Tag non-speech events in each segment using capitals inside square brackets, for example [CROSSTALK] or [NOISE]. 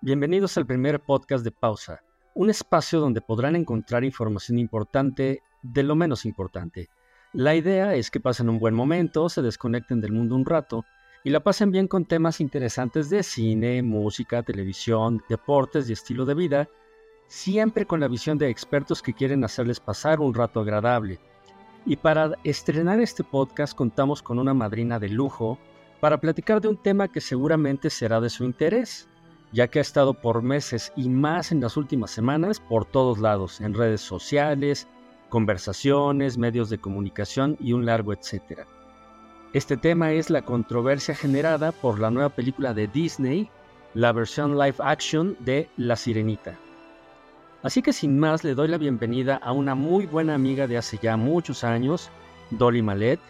Bienvenidos al primer podcast de Pausa, un espacio donde podrán encontrar información importante de lo menos importante. La idea es que pasen un buen momento, se desconecten del mundo un rato y la pasen bien con temas interesantes de cine, música, televisión, deportes y estilo de vida, siempre con la visión de expertos que quieren hacerles pasar un rato agradable. Y para estrenar este podcast contamos con una madrina de lujo para platicar de un tema que seguramente será de su interés, ya que ha estado por meses y más en las últimas semanas por todos lados, en redes sociales, conversaciones, medios de comunicación y un largo etcétera. Este tema es la controversia generada por la nueva película de Disney, la versión live action de La Sirenita. Así que sin más le doy la bienvenida a una muy buena amiga de hace ya muchos años, Dolly Malet,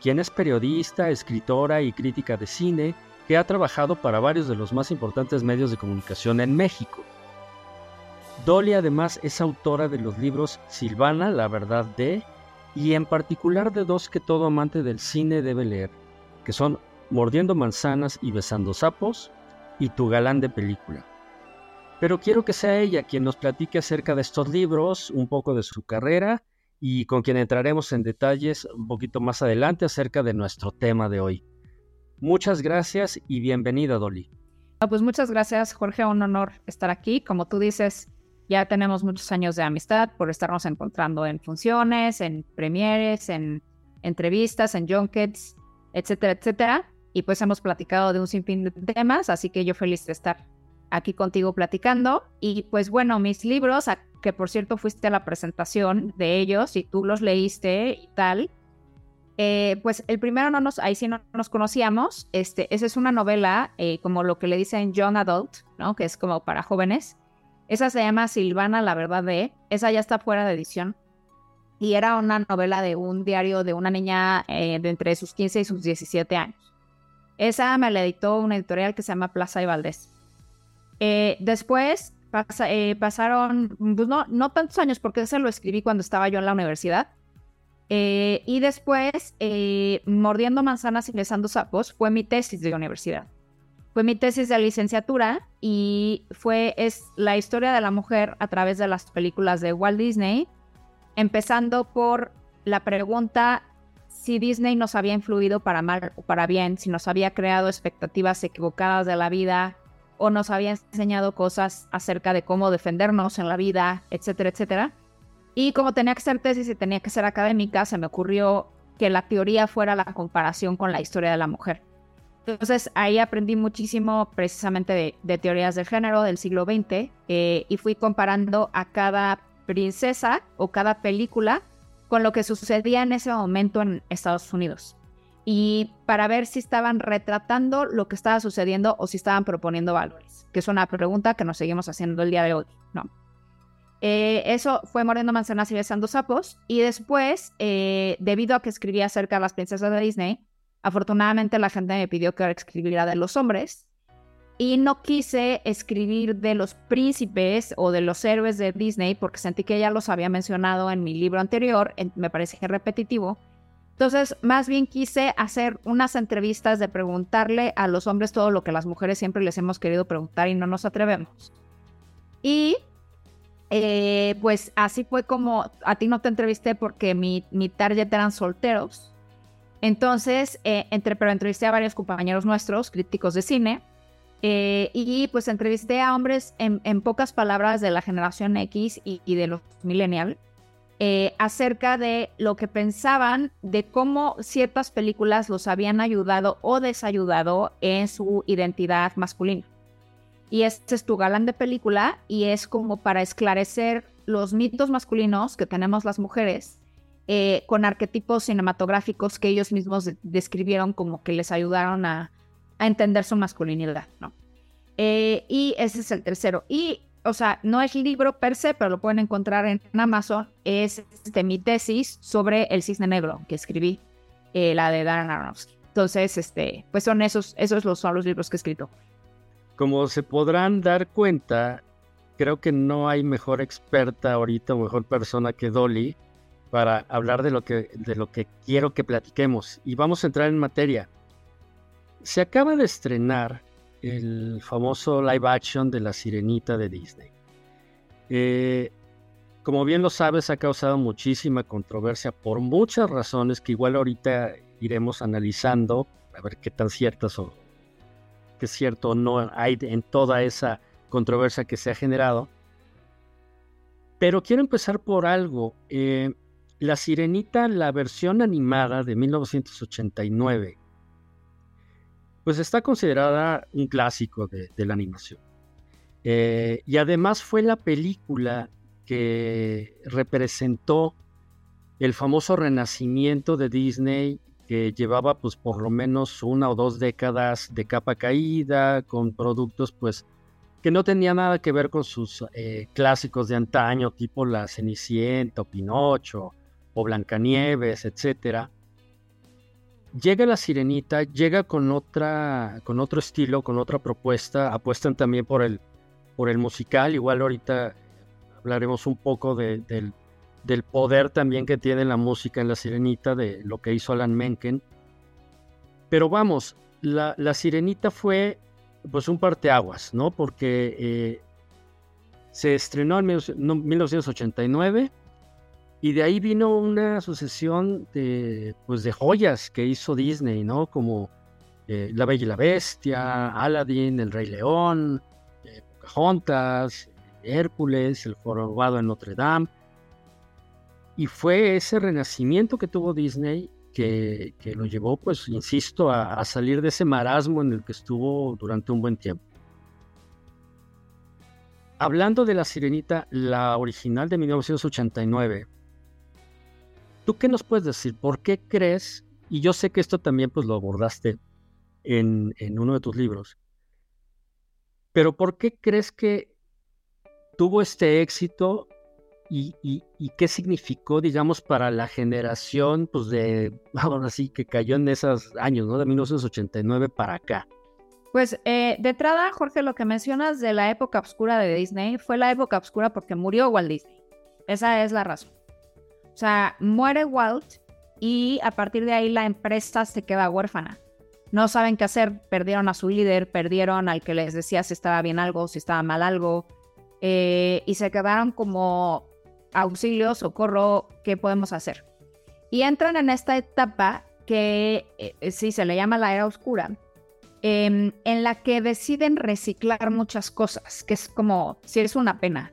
quien es periodista, escritora y crítica de cine que ha trabajado para varios de los más importantes medios de comunicación en México. Dolly además es autora de los libros Silvana, la verdad de, y en particular de dos que todo amante del cine debe leer, que son Mordiendo manzanas y besando sapos y Tu galán de película. Pero quiero que sea ella quien nos platique acerca de estos libros, un poco de su carrera y con quien entraremos en detalles un poquito más adelante acerca de nuestro tema de hoy. Muchas gracias y bienvenida, Dolly. pues muchas gracias, Jorge. Un honor estar aquí. Como tú dices, ya tenemos muchos años de amistad por estarnos encontrando en funciones, en premieres, en entrevistas, en junkets, etcétera, etcétera. Y pues hemos platicado de un sinfín de temas, así que yo feliz de estar aquí contigo platicando. Y pues bueno, mis libros, que por cierto fuiste a la presentación de ellos y tú los leíste y tal. Eh, pues el primero no nos, ahí sí no nos conocíamos. Este, esa es una novela, eh, como lo que le dicen Young Adult, ¿no? Que es como para jóvenes. Esa se llama Silvana, la verdad de. Esa ya está fuera de edición. Y era una novela de un diario de una niña eh, de entre sus 15 y sus 17 años. Esa me la editó una editorial que se llama Plaza y Valdés. Eh, después eh, pasaron, pues no, no tantos años, porque ese lo escribí cuando estaba yo en la universidad. Eh, y después, Mordiendo manzanas y besando sapos fue mi tesis de universidad. Fue mi tesis de licenciatura y fue es la historia de la mujer a través de las películas de Walt Disney, empezando por la pregunta si Disney nos había influido para mal o para bien, si nos había creado expectativas equivocadas de la vida, o nos había enseñado cosas acerca de cómo defendernos en la vida, etcétera, etcétera. Y como tenía que ser tesis y tenía que ser académica, se me ocurrió que la teoría fuera la comparación con la historia de la mujer. Entonces ahí aprendí muchísimo precisamente de, teorías del género del siglo XX eh, y fui comparando a cada princesa o cada película con lo que sucedía en ese momento en Estados Unidos y para ver si estaban retratando lo que estaba sucediendo o si estaban proponiendo valores, que es una pregunta que nos seguimos haciendo el día de hoy, ¿no? Eh, eso fue Mordiendo Manzanas y Besando Sapos. Y después, eh, debido a que escribía acerca de las princesas de Disney, afortunadamente la gente me pidió que escribiera de los hombres. Y no quise escribir de los príncipes o de los héroes de Disney porque sentí que ya los había mencionado en mi libro anterior, me parece repetitivo entonces, más bien quise hacer unas entrevistas de preguntarle a los hombres todo lo que las mujeres siempre les hemos querido preguntar y no nos atrevemos. Y eh, pues así fue como a ti no te entrevisté porque mi, mi target eran solteros. Entonces, eh, entre, pero entrevisté a varios compañeros nuestros, críticos de cine, eh, y pues entrevisté a hombres en, pocas palabras de la generación X y, de los millennials eh, acerca de lo que pensaban de cómo ciertas películas los habían ayudado o desayudado en su identidad masculina. Y este es tu galán de película y es como para esclarecer los mitos masculinos que tenemos las mujeres eh, con arquetipos cinematográficos que ellos mismos describieron como que les ayudaron a, entender su masculinidad, ¿no? Eh, y ese es el tercero. Y o sea, no es libro per se, pero lo pueden encontrar en Amazon, es este, mi tesis sobre el cisne negro que escribí, eh, la de Darren Aronofsky. Entonces, este, pues son esos, esos son los libros que he escrito. Como se podrán dar cuenta, creo que no hay mejor experta ahorita o mejor persona que Dolly para hablar de lo que, de lo que quiero que platiquemos. Y vamos a entrar en materia. Se acaba de estrenar el famoso live action de la sirenita de Disney. Eh, como bien lo sabes, ha causado muchísima controversia por muchas razones que igual ahorita iremos analizando, a ver qué tan ciertas o qué cierto no hay en toda esa controversia que se ha generado. Pero quiero empezar por algo. Eh, la Sirenita, la versión animada de 1989, pues está considerada un clásico de, la animación. Eh, y además fue la película que representó el famoso renacimiento de Disney que llevaba pues por lo menos una o dos décadas de capa caída, con productos pues que no tenían nada que ver con sus eh, clásicos de antaño, tipo La Cenicienta o Pinocho o Blancanieves, etcétera. Llega la Sirenita, llega con otra, con otro estilo, con otra propuesta, apuestan también por el, por el musical, igual ahorita hablaremos un poco del, del poder también que tiene la música en la Sirenita, de lo que hizo Alan Menken. Pero vamos, la, la Sirenita fue pues un parteaguas, ¿no? Porque eh, se estrenó en 1989 y de ahí vino una sucesión de, pues, de joyas que hizo Disney, ¿no? Como eh, La Bella y la Bestia, Aladdin, El Rey León, eh, Pocahontas, Hércules, El Forobado en Notre Dame. Y fue ese renacimiento que tuvo Disney que, lo llevó, pues, insisto, a, salir de ese marasmo en el que estuvo durante un buen tiempo. Hablando de la sirenita, la original de 1989, ¿tú qué nos puedes decir? ¿Por qué crees? Y yo sé que esto también pues lo abordaste en, en uno de tus libros. Pero ¿por qué crees que tuvo este éxito y, qué significó, digamos, para la generación, pues de, [LAUGHS] ahora sí, que cayó en esos años, ¿no? De 1989 para acá. Pues eh, de entrada, Jorge, lo que mencionas de la época oscura de Disney fue la época oscura porque murió Walt Disney. Esa es la razón. O sea, muere Walt y a partir de ahí la empresa se queda huérfana. No saben qué hacer, perdieron a su líder, perdieron al que les decía si estaba bien algo, si estaba mal algo, eh, y se quedaron como auxilio, socorro, ¿qué podemos hacer? Y entran en esta etapa que eh, sí se le llama la era oscura, em, en la que deciden reciclar muchas cosas, que es como si es una pena.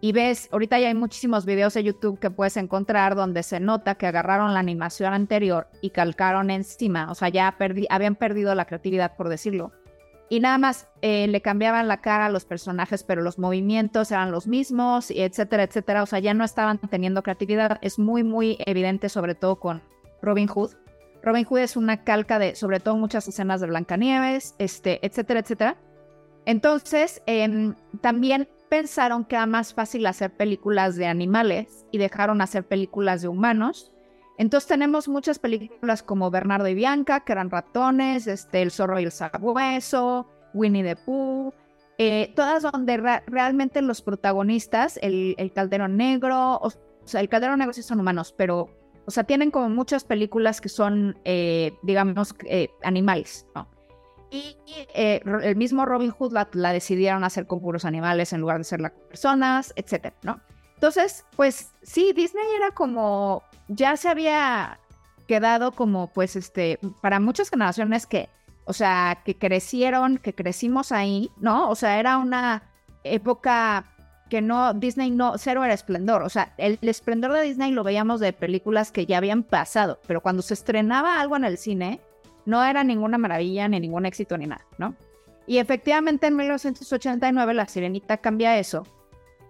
Y ves, ahorita ya hay muchísimos videos de YouTube que puedes encontrar donde se nota que agarraron la animación anterior y calcaron encima, o sea, ya habían perdido la creatividad, por decirlo, y nada más eh, le cambiaban la cara a los personajes, pero los movimientos eran los mismos, etcétera, etcétera. O sea, ya no estaban teniendo creatividad. Es muy, muy evidente, sobre todo con Robin Hood. Robin Hood es una calca de, sobre todo, muchas escenas de Blancanieves, este, etcétera, etcétera. Entonces, em, también pensaron que era más fácil hacer películas de animales y dejaron hacer películas de humanos entonces tenemos muchas películas como Bernardo y Bianca, que eran ratones, este, El zorro y el sabueso, Winnie the Pooh, eh, todas donde realmente los protagonistas, el, el Caldero Negro, o, sea, el Caldero Negro sí son humanos, pero, o sea, tienen como muchas películas que son, eh, digamos, eh, animales, ¿no? Y el mismo Robin Hood la, la, decidieron hacer con puros animales en lugar de ser con personas, etcétera, ¿no? Entonces, pues sí, Disney era como ya se había quedado como, pues, este, para muchas generaciones que, o sea, que crecieron, que crecimos ahí, ¿no? O sea, era una época que no, Disney no, cero era esplendor. O sea, el, esplendor de Disney lo veíamos de películas que ya habían pasado, pero cuando se estrenaba algo en el cine, no era ninguna maravilla, ni ningún éxito, ni nada, ¿no? Y efectivamente en 1989 La Sirenita cambia eso.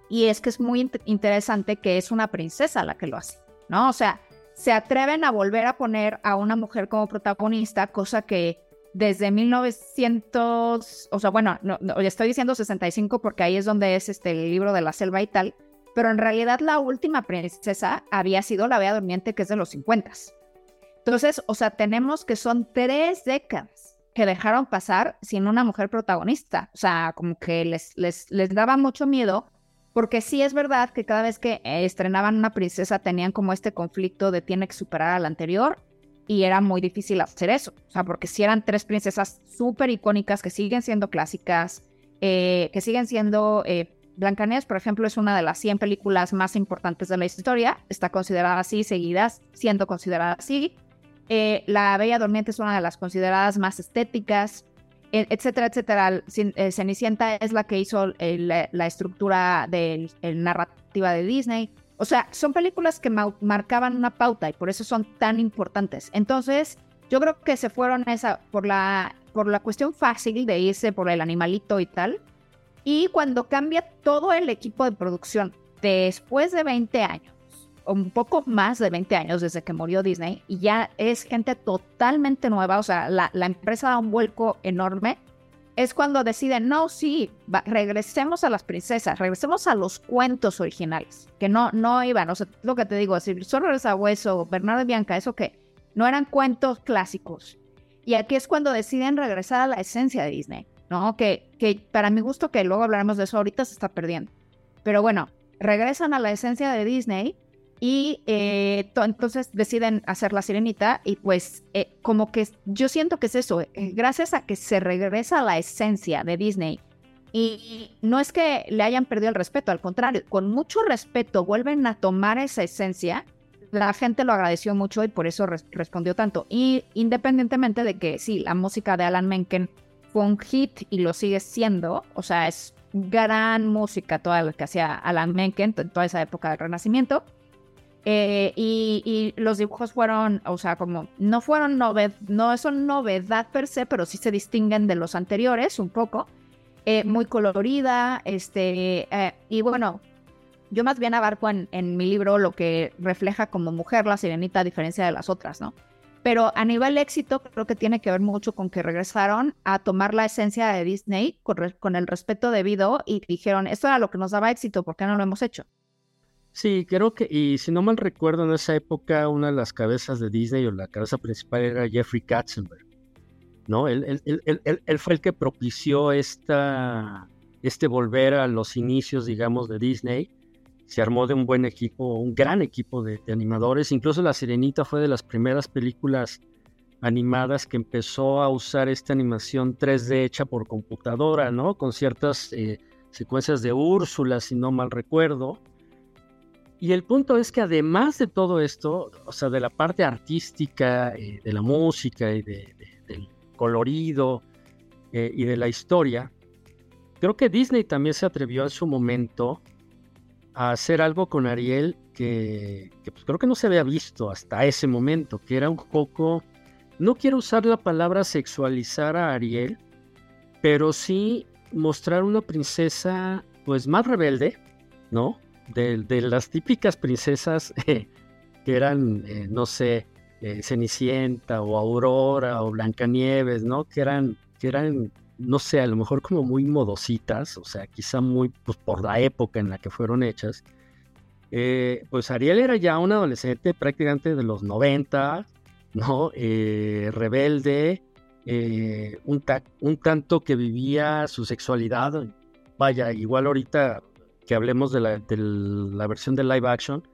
Y es que es muy interesante que es una princesa la que lo hace. ¿no? O sea, se atreven a volver a poner a una mujer como protagonista, cosa que desde 1900, o sea, bueno, no, estoy diciendo 65 porque ahí es donde es este el libro de la selva y tal, pero en realidad la última princesa había sido la Bella Durmiente, que es de los 50. Entonces, o sea, tenemos que son tres décadas que dejaron pasar sin una mujer protagonista. O sea, como que les, les, les daba mucho miedo porque sí es verdad que cada vez que eh, estrenaban una princesa tenían como este conflicto de tiene que superar a la anterior. y era muy difícil hacer eso. O sea, porque si eran tres princesas súper icónicas que siguen siendo clásicas, eh, que siguen siendo... Eh, Blancanieves, por ejemplo, es una de las 100 películas más importantes de la historia. Está considerada así, seguidas siendo considerada así. Eh, la Bella Durmiente es una de las consideradas más estéticas, etcétera, etcétera. Cenicienta es la que hizo la estructura de la narrativa de Disney. O sea, son películas que marcaban una pauta y por eso son tan importantes. Entonces, yo creo que se fueron esa por la por la cuestión fácil de irse por el animalito y tal. Y cuando cambia todo el equipo de producción después de 20 años, un poco más de 20 años desde que murió Disney, y ya es gente totalmente nueva, o sea, la, la empresa da un vuelco enorme es cuando deciden, no, sí, regresemos a las princesas, regresemos a los cuentos originales, que no, no iban, o sea, lo que te digo, decir, solo a Hueso, Bernardo y Bianca, eso que no eran cuentos clásicos. Y aquí es cuando deciden regresar a la esencia de Disney, ¿no? Que, que para mi gusto, que luego hablaremos de eso, ahorita se está perdiendo. Pero bueno, regresan a la esencia de Disney y eh, entonces deciden hacer la sirenita y pues eh, como que yo siento que es eso, eh, gracias a que se regresa a la esencia de Disney y no es que le hayan perdido el respeto, al contrario, con mucho respeto vuelven a tomar esa esencia, la gente lo agradeció mucho y por eso respondió tanto. Y independientemente de que sí, la música de Alan Menken fue un hit y lo sigue siendo, o sea, es gran música toda la que hacía Alan Menken en toda esa época del Renacimiento eh, y, los dibujos fueron, o sea, como no fueron novedad, no son novedad per se, pero sí se distinguen de los anteriores un poco. Eh, muy colorida, este, eh, y bueno, yo más bien abarco en, mi libro lo que refleja como mujer la sirenita a diferencia de las otras, ¿no? Pero a nivel éxito creo que tiene que ver mucho con que regresaron a tomar la esencia de Disney con, con el respeto debido y dijeron, esto era lo que nos daba éxito, ¿por qué no lo hemos hecho? Sí, creo que, y si no mal recuerdo, en esa época una de las cabezas de Disney o la cabeza principal era Jeffrey Katzenberg, ¿no? Él, él, fue el que propició esta, este volver a los inicios, digamos, de Disney. Se armó de un buen equipo, un gran equipo de, animadores. Incluso La Sirenita fue de las primeras películas animadas que empezó a usar esta animación 3D hecha por computadora, ¿no? Con ciertas eh, secuencias de Úrsula, si no mal recuerdo. Y el punto es que además de todo esto, o sea, de la parte artística, eh, de la música y del colorido eh, y de la historia, creo que Disney también se atrevió en su momento a hacer algo con Ariel que, pues, creo que no se había visto hasta ese momento, que era un poco, no quiero usar la palabra sexualizar a Ariel, pero sí mostrar una princesa pues más rebelde, ¿no? De, las típicas princesas [LAUGHS] que eran, eh, no sé, eh, Cenicienta o Aurora o Blancanieves, ¿no? Que eran, que eran, no sé, a lo mejor como muy modositas, o sea, quizá muy pues, por la época en la que fueron hechas. Eh, pues Ariel era ya un adolescente prácticamente de los 90, ¿no? rebelde, un, un tanto que vivía su sexualidad. Vaya, igual ahorita que hablemos de la, versión de live action,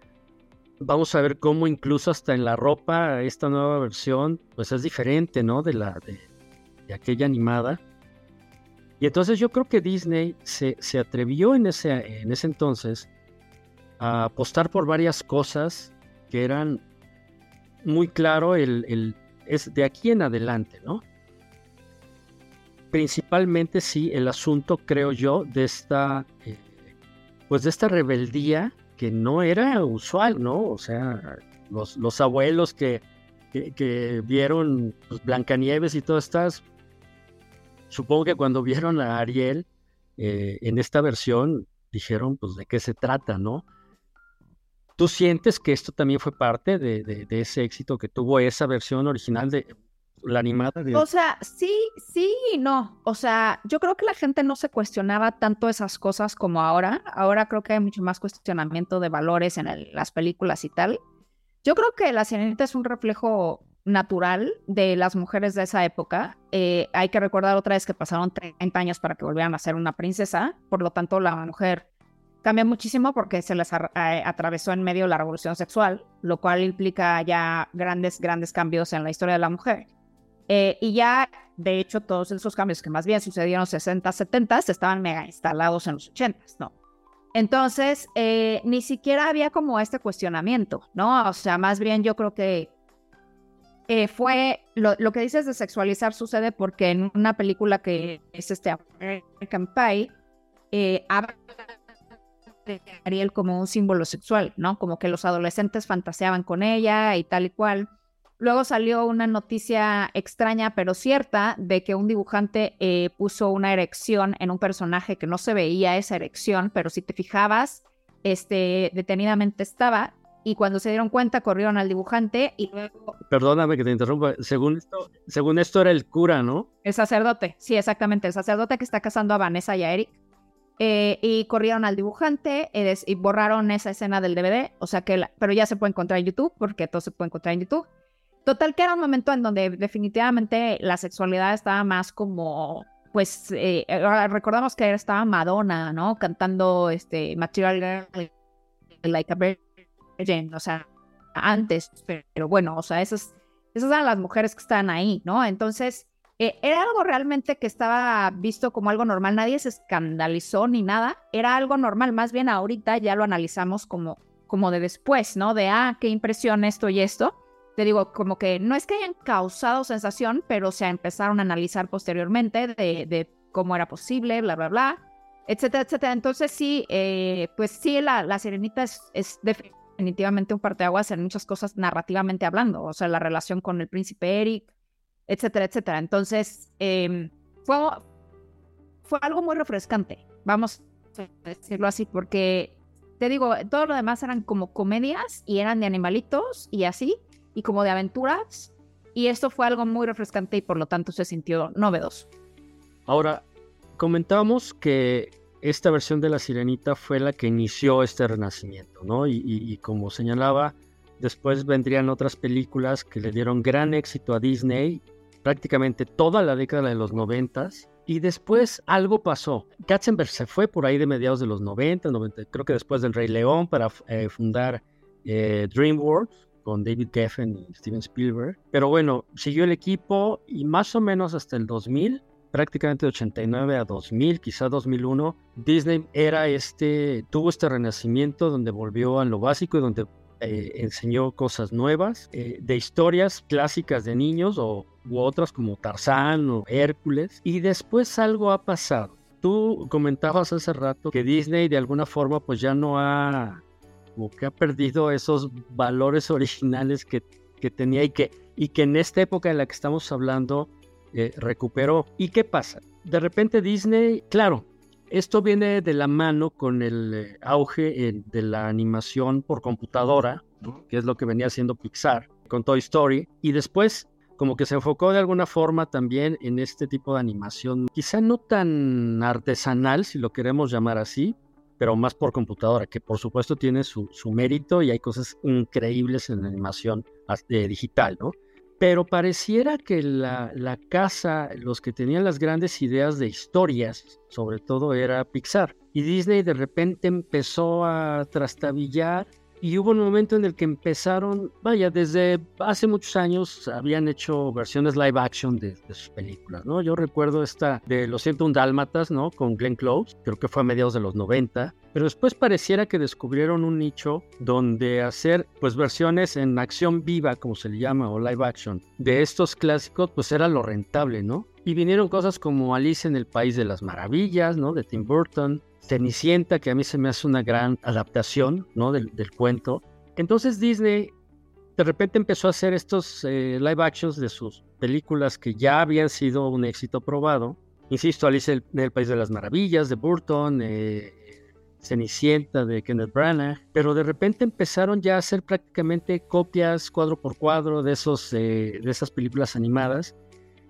vamos a ver cómo incluso hasta en la ropa esta nueva versión pues es diferente, ¿no? De la de, aquella animada. Y entonces yo creo que Disney se, atrevió en ese, en ese entonces a apostar por varias cosas que eran muy claro el, es de aquí en adelante, ¿no? Principalmente sí el asunto, creo yo, de esta eh, pues de esta rebeldía que no era usual, ¿no? O sea, los, los abuelos que, que, vieron pues, Blancanieves y todas estas, supongo que cuando vieron a Ariel eh, en esta versión, dijeron, pues, ¿de qué se trata, no? ¿Tú sientes que esto también fue parte de, de ese éxito que tuvo esa versión original de, la animada. O sea, sí, sí y no. O sea, yo creo que la gente no se cuestionaba tanto esas cosas como ahora. Ahora creo que hay mucho más cuestionamiento de valores en las películas y tal. Yo creo que La Sirenita es un reflejo natural de las mujeres de esa época. Eh, hay que recordar otra vez que pasaron 30 años para que volvieran a ser una princesa. Por lo tanto, la mujer cambia muchísimo porque se les atravesó en medio la revolución sexual, lo cual implica ya grandes, grandes cambios en la historia de la mujer. Eh, y ya, de hecho, todos esos cambios que más bien sucedieron en los 60, 70 estaban mega instalados en los 80, ¿no? Entonces, eh, ni siquiera había como este cuestionamiento, ¿no? O sea, más bien yo creo que eh, fue lo, lo, que dices de sexualizar sucede porque en una película que es este American Pie, eh, habla de Ariel como un símbolo sexual, ¿no? Como que los adolescentes fantaseaban con ella y tal y cual. Luego salió una noticia extraña pero cierta de que un dibujante eh, puso una erección en un personaje que no se veía esa erección, pero si te fijabas, este, detenidamente estaba. Y cuando se dieron cuenta, corrieron al dibujante y luego... Perdóname que te interrumpa. Según esto, según esto era el cura, ¿no? El sacerdote, sí, exactamente. El sacerdote que está casando a Vanessa y a Eric. Eh, y corrieron al dibujante eh, y borraron esa escena del DVD. O sea que... pero ya se puede encontrar en YouTube, porque todo se puede encontrar en YouTube. Total que era un momento en donde definitivamente la sexualidad estaba más como, pues, eh, recordamos que estaba Madonna, ¿no? Cantando este Material Girl, Like a Virgin, o sea, antes, pero, bueno, o sea, esas, esas eran las mujeres que estaban ahí, ¿no? Entonces, eh, era algo realmente que estaba visto como algo normal, nadie se escandalizó ni nada, era algo normal, más bien ahorita ya lo analizamos como, como de después, ¿no? De, ah, qué impresión esto y esto te digo, como que no es que hayan causado sensación, pero se empezaron a analizar posteriormente de, cómo era posible, bla, bla, bla, etcétera, etcétera. Entonces sí, eh, pues sí, la, la Sirenita es, definitivamente un parteaguas en muchas cosas narrativamente hablando, o sea, la relación con el príncipe Eric, etcétera, etcétera. Entonces, em, fue, fue algo muy refrescante, vamos a decirlo así, porque te digo, todo lo demás eran como comedias y eran de animalitos y así, y como de aventuras. Y esto fue algo muy refrescante y por lo tanto se sintió novedoso. Ahora, comentábamos que esta versión de La Sirenita fue la que inició este renacimiento, ¿no? Y, como señalaba, después vendrían otras películas que le dieron gran éxito a Disney, prácticamente toda la década de los noventas. Y después algo pasó. Katzenberg se fue por ahí de mediados de los 90, 90 creo que después del Rey León, para eh, fundar eh, DreamWorks con David Geffen y Steven Spielberg. Pero bueno, siguió el equipo y más o menos hasta el 2000, prácticamente de 89 a 2000, quizá 2001, Disney era este, tuvo este renacimiento donde volvió a lo básico y donde eh, enseñó cosas nuevas, eh, de historias clásicas de niños o, u otras como Tarzán o Hércules. Y después algo ha pasado. Tú comentabas hace rato que Disney de alguna forma pues ya no ha como que ha perdido esos valores originales que, que tenía y que, y que en esta época en la que estamos hablando eh, recuperó. ¿Y qué pasa? De repente Disney, claro, esto viene de la mano con el eh, auge de la animación por computadora, que es lo que venía haciendo Pixar con Toy Story, y después como que se enfocó de alguna forma también en este tipo de animación, quizá no tan artesanal, si lo queremos llamar así, pero más por computadora, que por supuesto tiene su, mérito y hay cosas increíbles en animación eh, digital, ¿no? Pero pareciera que la, la, casa, los que tenían las grandes ideas de historias, sobre todo era Pixar. Y Disney de repente empezó a trastabillar y hubo un momento en el que empezaron, vaya, desde hace muchos años habían hecho versiones live action de, sus películas, ¿no? Yo recuerdo esta de Los un Dálmatas, ¿no? Con Glenn Close, creo que fue a mediados de los 90, pero después pareciera que descubrieron un nicho donde hacer, pues, versiones en acción viva, como se le llama, o live action, de estos clásicos, pues era lo rentable, ¿no? Y vinieron cosas como Alice en el País de las Maravillas, ¿no? De Tim Burton, Cenicienta, que a mí se me hace una gran adaptación ¿no? del, cuento. Entonces Disney de repente empezó a hacer estos eh, live actions de sus películas que ya habían sido un éxito probado. Insisto, Alice en el País de las Maravillas, de Burton, eh, Cenicienta de Kenneth Branagh, pero de repente empezaron ya a hacer prácticamente copias cuadro por cuadro de, esos, eh, de esas películas animadas.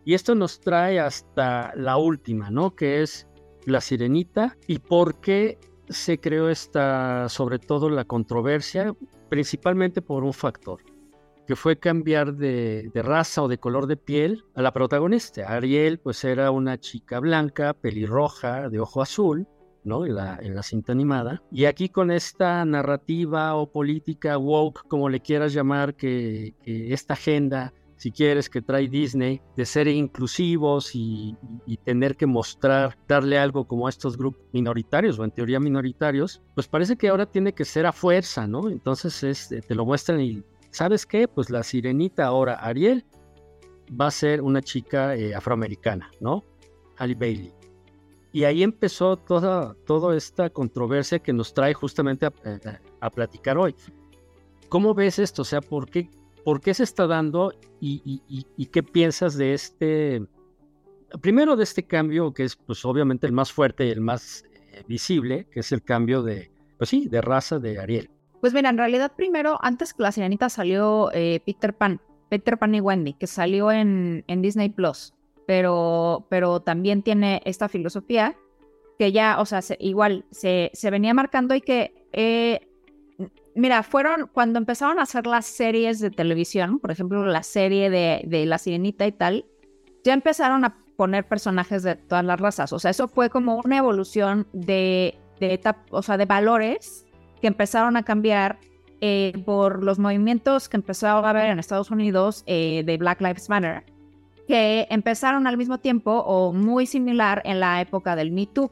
Y esto nos trae hasta la última, ¿no? Que es la Sirenita y por qué se creó esta, sobre todo la controversia, principalmente por un factor, que fue cambiar de, raza o de color de piel a la protagonista. Ariel pues era una chica blanca, pelirroja, de ojo azul, ¿no? En la, en la cinta animada. Y aquí con esta narrativa o política woke, como le quieras llamar, que, esta agenda si quieres, que trae Disney, de ser inclusivos y, tener que mostrar, darle algo como a estos grupos minoritarios o en teoría minoritarios, pues parece que ahora tiene que ser a fuerza, ¿no? Entonces es, te lo muestran y, ¿sabes qué? Pues la sirenita ahora, Ariel, va a ser una chica eh, afroamericana, ¿no? Ali Bailey. Y ahí empezó toda, toda esta controversia que nos trae justamente a, platicar hoy. ¿Cómo ves esto? O sea, ¿por qué, por qué se está dando y, qué piensas de este, primero de este cambio que es pues obviamente el más fuerte y el más eh, visible, que es el cambio de, pues sí, de raza de Ariel? Pues mira, en realidad primero, antes que la sirenita salió eh, Peter Pan, Peter Pan y Wendy, que salió en, en Disney Plus, pero, pero también tiene esta filosofía que ya, o sea, igual se, se, venía marcando y que, eh, mira, fueron cuando empezaron a hacer las series de televisión, por ejemplo, la serie de, de La Sirenita y tal, ya empezaron a poner personajes de todas las razas, o sea, eso fue como una evolución de, de, o sea, de valores que empezaron a cambiar eh, por los movimientos que empezó a haber en Estados Unidos eh, de Black Lives Matter, que empezaron al mismo tiempo o muy similar en la época del Me Too.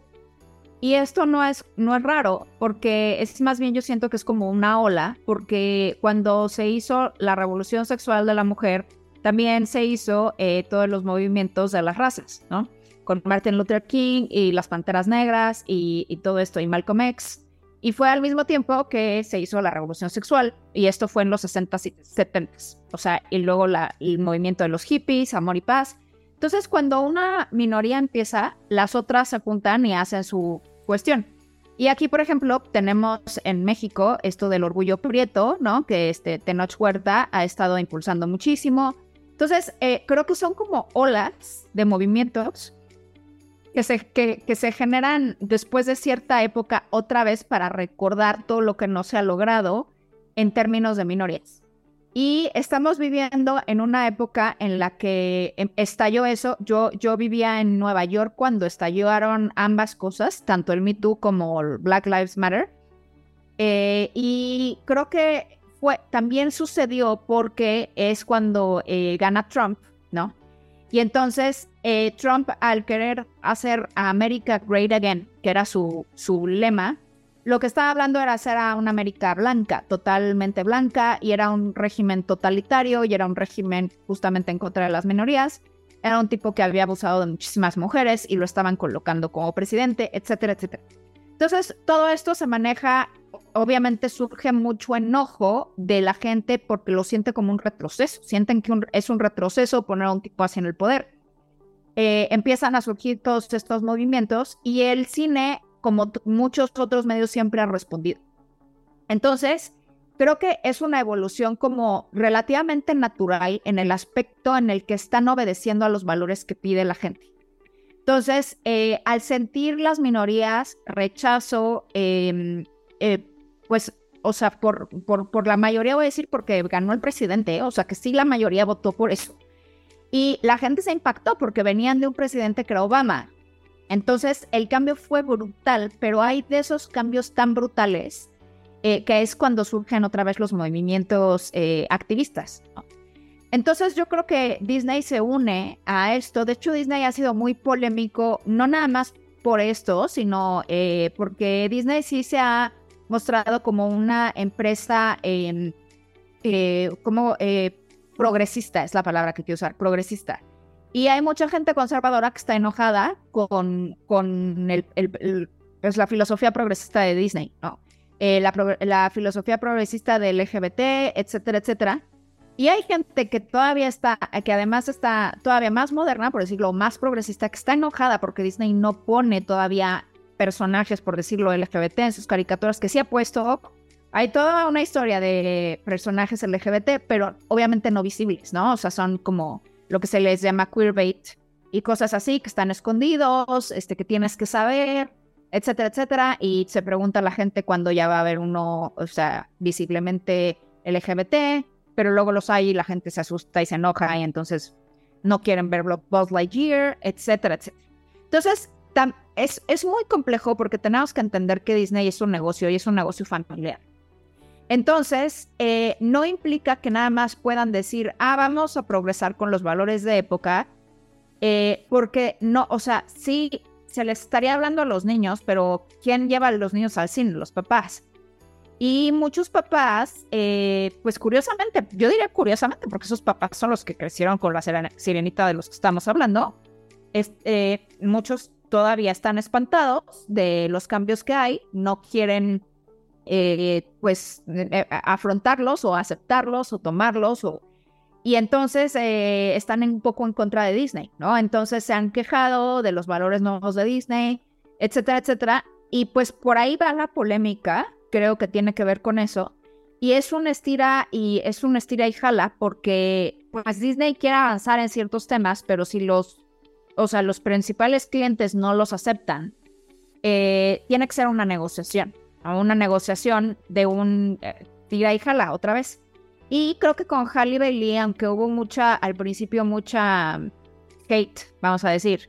Y esto no es, no es raro, porque es más bien yo siento que es como una ola, porque cuando se hizo la revolución sexual de la mujer, también se hizo eh, todos los movimientos de las razas, ¿no? Con Martin Luther King y las Panteras Negras y, todo esto, y Malcolm X. Y fue al mismo tiempo que se hizo la revolución sexual, y esto fue en los 60s y 70s. O sea, y luego el movimiento de los hippies, amor y paz. Entonces, cuando una minoría empieza, las otras se juntan y hacen su cuestión. Y aquí, por ejemplo, tenemos en México esto del orgullo prieto, ¿no? Que este Tenoch Huerta ha estado impulsando muchísimo. Entonces, eh, creo que son como olas de movimientos que se, que, que se generan después de cierta época otra vez para recordar todo lo que no se ha logrado en términos de minorías. Y estamos viviendo en una época en la que em, estalló eso. Yo, vivía en Nueva York cuando estallaron ambas cosas, tanto el Me Too como el Black Lives Matter. Eh, y creo que fue, también sucedió porque es cuando eh, gana Trump, ¿no? Y entonces eh, Trump, al querer hacer a América Great Again, que era su, su lema, lo que estaba hablando era hacer a una América blanca, totalmente blanca, y era un régimen totalitario, y era un régimen justamente en contra de las minorías. Era un tipo que había abusado de muchísimas mujeres y lo estaban colocando como presidente, etcétera, etcétera. Entonces, todo esto se maneja, obviamente surge mucho enojo de la gente porque lo siente como un retroceso. Sienten que es un retroceso poner a un tipo así en el poder. Eh, empiezan a surgir todos estos movimientos y el cine, como muchos otros medios, siempre ha respondido. Entonces, creo que es una evolución como relativamente natural en el aspecto en el que están obedeciendo a los valores que pide la gente. Entonces, eh, al sentir las minorías rechazo, em, eh, pues, o sea, por, por, por, la mayoría voy a decir porque ganó el presidente, o sea, que sí la mayoría votó por eso. Y la gente se impactó porque venían de un presidente que era Obama. Entonces, el cambio fue brutal, pero hay de esos cambios tan brutales eh, que es cuando surgen otra vez los movimientos activistas. Entonces yo creo que Disney se une a esto. De hecho, Disney ha sido muy polémico, no nada más por esto, sino eh, porque Disney sí se ha mostrado como una empresa em, eh, como eh, progresista, es la palabra que quiero usar, progresista. Y hay mucha gente conservadora que está enojada con, con pues, la filosofía progresista de Disney, ¿no? la, la filosofía progresista del LGBT, etcétera, etcétera. Y hay gente que todavía está, que además está todavía más moderna, por decirlo, más progresista, que está enojada porque Disney no pone todavía personajes, por decirlo, LGBT en sus caricaturas, que sí ha puesto. Hay toda una historia de personajes LGBT, pero obviamente no visibles, ¿no? O sea, son como lo que se les llama queerbait y cosas así que están escondidos, este, que tienes que saber, etcétera, etcétera. Y se pregunta la gente cuándo ya va a haber uno, o sea, visiblemente LGBT pero luego los hay y la gente se asusta y se enoja y entonces no quieren ver Buzz Lightyear, etcétera, etcétera. Entonces, es, es muy complejo porque tenemos que entender que Disney es un negocio y es un negocio familiar. Entonces, eh, no implica que nada más puedan decir, ah, vamos a progresar con los valores de época, eh, porque no, o sea, sí se les estaría hablando a los niños, pero ¿quién lleva a los niños al cine? Los papás. Y muchos papás, eh, pues curiosamente, yo diría curiosamente, porque esos papás son los que crecieron con la sirenita de los que estamos hablando, muchos todavía están espantados de los cambios que hay, no quieren eh, pues eh, afrontarlos o aceptarlos o tomarlos y entonces eh, están un poco en contra de Disney, ¿no? Entonces se han quejado de los valores nuevos de Disney, etcétera, etcétera. Y pues por ahí va la polémica, creo que tiene que ver con eso. Y es un estira y es un estira y jala porque pues Disney quiere avanzar en ciertos temas, pero si los, o sea, los principales clientes no los aceptan, tiene que ser una negociación a una negociación de un eh, tira y jala otra vez. Y creo que con Halle Bailey, aunque hubo mucha, al principio mucha hate, vamos a decir,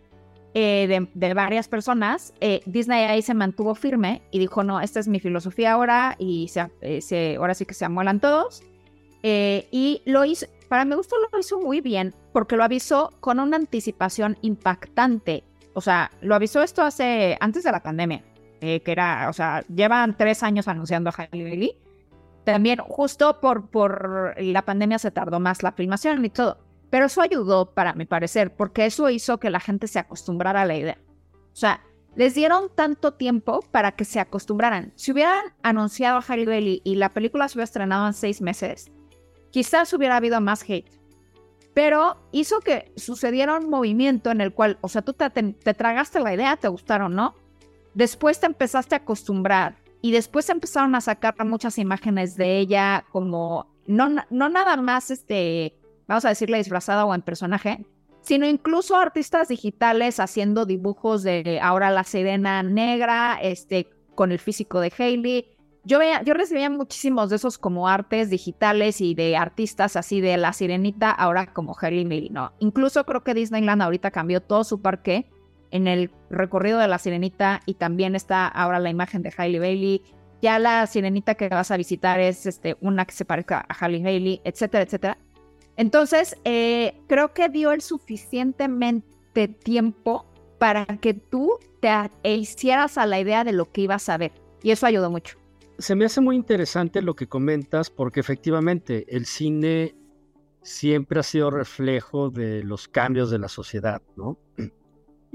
eh, de, varias personas, eh, Disney ahí se mantuvo firme y dijo, no, esta es mi filosofía ahora y se, ahora sí que se amuelan todos. y lo hizo, para mi gusto lo hizo muy bien porque lo avisó con una anticipación impactante. O sea, lo avisó esto hace, antes de la pandemia. Eh, que era, o sea, llevan tres años anunciando a Halle Bailey. También justo por, por la pandemia se tardó más la filmación y todo. Pero eso ayudó, para mi parecer, porque eso hizo que la gente se acostumbrara a la idea. O sea, les dieron tanto tiempo para que se acostumbraran. Si hubieran anunciado a Halle Bailey y la película se hubiera estrenado en seis meses, quizás hubiera habido más hate. Pero hizo que sucediera un movimiento en el cual, o sea, tú te, te tragaste la idea, te gustaron, ¿no? Después te empezaste a acostumbrar y después empezaron a sacar muchas imágenes de ella como no, no nada más este, vamos a decirle disfrazada o en personaje, sino incluso artistas digitales haciendo dibujos de ahora la sirena negra, este, con el físico de Hailey. Yo, veía, yo recibía muchísimos de esos como artes digitales y de artistas así de la sirenita, ahora como Hailey ¿no? Incluso creo que Disneyland ahorita cambió todo su parque en el recorrido de la sirenita y también está ahora la imagen de Hailey Bailey. Ya la sirenita que vas a visitar es este, una que se parezca a Hailey Bailey, etcétera, etcétera. Entonces, eh, creo que dio el suficientemente tiempo para que tú te hicieras a la idea de lo que ibas a ver. Y eso ayudó mucho. Se me hace muy interesante lo que comentas porque efectivamente el cine siempre ha sido reflejo de los cambios de la sociedad, ¿no?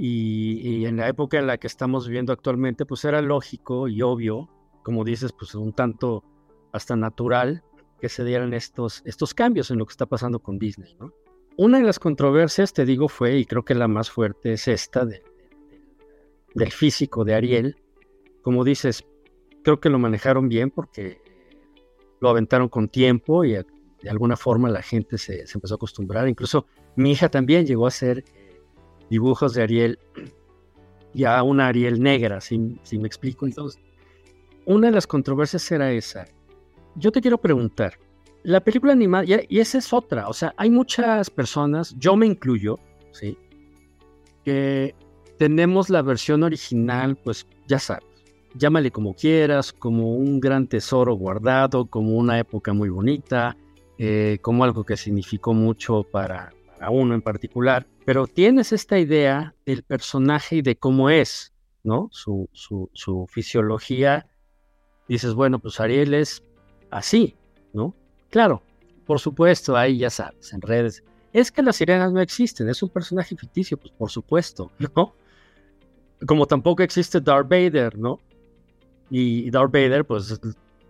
Y, en la época en la que estamos viviendo actualmente, pues era lógico y obvio, como dices, pues un tanto hasta natural que se dieran estos, estos cambios en lo que está pasando con Disney. Una de las controversias, te digo, fue, y creo que la más fuerte es esta de, del físico de Ariel. Como dices, creo que lo manejaron bien porque lo aventaron con tiempo y de alguna forma la gente se empezó a acostumbrar. Incluso mi hija también llegó a ser dibujos de Ariel ya una Ariel negra, si, me explico. Entonces, una de las controversias era esa. Yo te quiero preguntar, la película animada, y, esa es otra, o sea, hay muchas personas, yo me incluyo, ¿sí? Que tenemos la versión original, pues ya sabes, llámale como quieras, como un gran tesoro guardado, como una época muy bonita, eh, como algo que significó mucho para, para uno en particular pero tienes esta idea del personaje y de cómo es, ¿no? Su, su, fisiología. Dices, bueno, pues Ariel es así, ¿no? Claro, por supuesto, ahí ya sabes, en redes. Es que las sirenas no existen, es un personaje ficticio, pues por supuesto, ¿no? Como tampoco existe Darth Vader, ¿no? Y Darth Vader, pues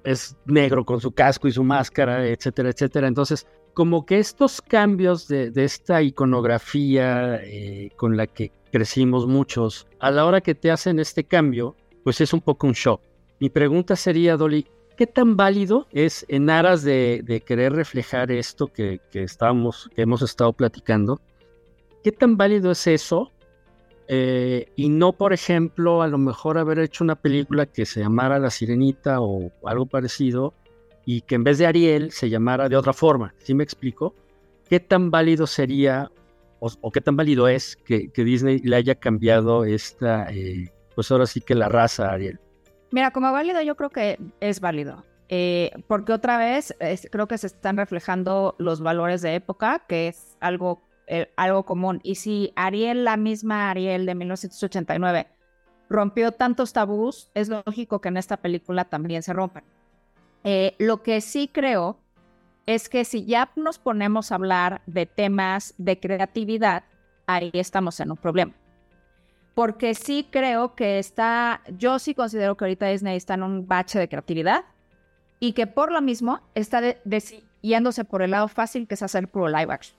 es negro con su casco y su máscara, etcétera, etcétera. Entonces, como que estos cambios de, esta iconografía eh, con la que crecimos muchos, a la hora que te hacen este cambio, pues es un poco un shock. Mi pregunta sería, Dolly, ¿qué tan válido es en aras de, querer reflejar esto que, estamos, que hemos estado platicando? ¿Qué tan válido es eso? Eh, y no, por ejemplo, a lo mejor haber hecho una película que se llamara La Sirenita o algo parecido y que en vez de Ariel se llamara de otra forma. ¿Sí me explico? ¿Qué tan válido sería o, qué tan válido es que, Disney le haya cambiado esta, eh, pues ahora sí que la raza Ariel. Mira, como válido yo creo que es válido. Eh, porque otra vez creo que se están reflejando los valores de época, que es algo, eh, algo común. Y si Ariel, la misma Ariel de 1989, rompió tantos tabús, es lógico que en esta película también se rompan. Eh, lo que sí creo es que si ya nos ponemos a hablar de temas de creatividad, ahí estamos en un problema. Porque sí creo que está, yo sí considero que ahorita Disney está en un bache de creatividad y que por lo mismo está yéndose por el lado fácil que es hacer puro live action.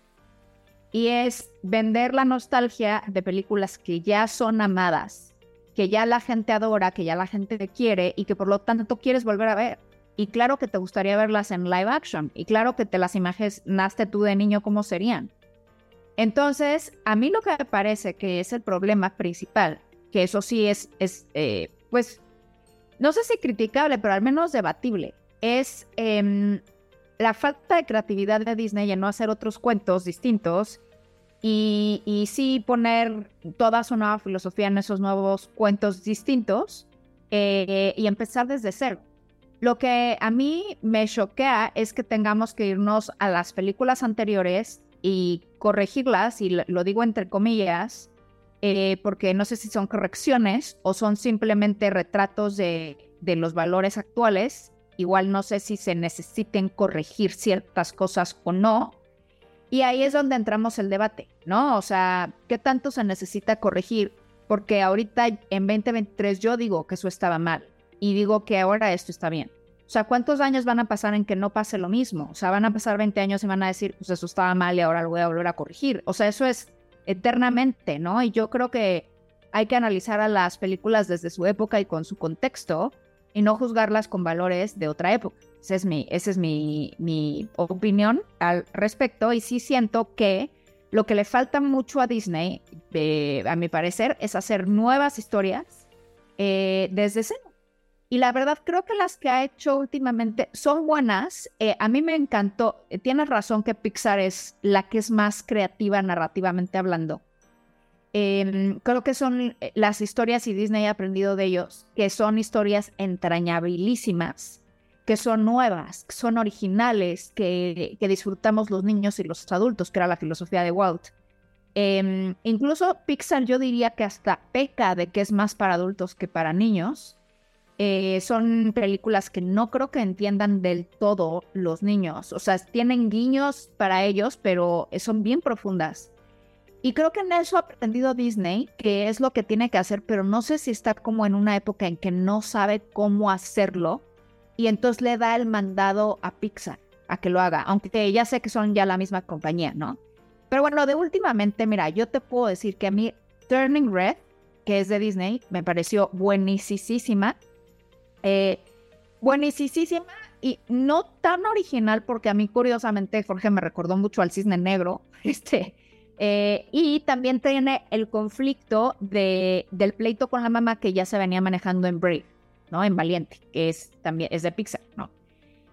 Y es vender la nostalgia de películas que ya son amadas, que ya la gente adora, que ya la gente quiere y que por lo tanto quieres volver a ver. Y claro que te gustaría verlas en live action. Y claro que te las imaginaste tú de niño cómo serían. Entonces, a mí lo que me parece que es el problema principal, que eso sí es, es eh, pues, no sé si criticable, pero al menos debatible, es em, la falta de creatividad de Disney en no hacer otros cuentos distintos y, sí poner toda su nueva filosofía en esos nuevos cuentos distintos eh, y empezar desde cero. Lo que a mí me choquea es que tengamos que irnos a las películas anteriores y corregirlas, y lo digo entre comillas, eh, porque no sé si son correcciones o son simplemente retratos de, de los valores actuales igual no sé si se necesiten corregir ciertas cosas o no. Y ahí es donde entramos el debate, ¿no? O sea, ¿qué tanto se necesita corregir? Porque ahorita en 2023 yo digo que eso estaba mal y digo que ahora esto está bien. O sea, ¿cuántos años van a pasar en que no pase lo mismo? O sea, van a pasar 20 años y van a decir, pues eso estaba mal y ahora lo voy a volver a corregir. O sea, eso es eternamente, ¿no? Y yo creo que hay que analizar a las películas desde su época y con su contexto y no juzgarlas con valores de otra época. Esa es mi, esa es mi, mi opinión al respecto y sí siento que lo que le falta mucho a Disney, a mi parecer, es hacer nuevas historias eh, desde cero. Y la verdad creo que las que ha hecho últimamente son buenas. Eh, a mí me encantó. Eh, tienes razón que Pixar es la que es más creativa narrativamente hablando. Em, creo que son eh, las historias, y Disney ha aprendido de ellos, que son historias entrañabilísimas, que son nuevas, que son originales, que, disfrutamos los niños y los adultos, que era la filosofía de Walt. Em, incluso Pixar yo diría que hasta peca de que es más para adultos que para niños. Eh, son películas que no creo que entiendan del todo los niños. O sea, tienen guiños para ellos, pero son bien profundas. Y creo que en eso ha aprendido Disney, que es lo que tiene que hacer, pero no sé si está como en una época en que no sabe cómo hacerlo y entonces le da el mandado a Pixar a que lo haga, aunque ya sé que son ya la misma compañía, ¿no? Pero bueno, de últimamente, mira, yo te puedo decir que a mí Turning Red, que es de Disney, me pareció buenísima. Eh, y no tan original porque a mí curiosamente Jorge me recordó mucho al Cisne Negro, [LAUGHS] este, eh, y también tiene el conflicto de, del pleito con la mamá que ya se venía manejando en Brave, ¿no? En Valiente, que es también es de Pixar, ¿no?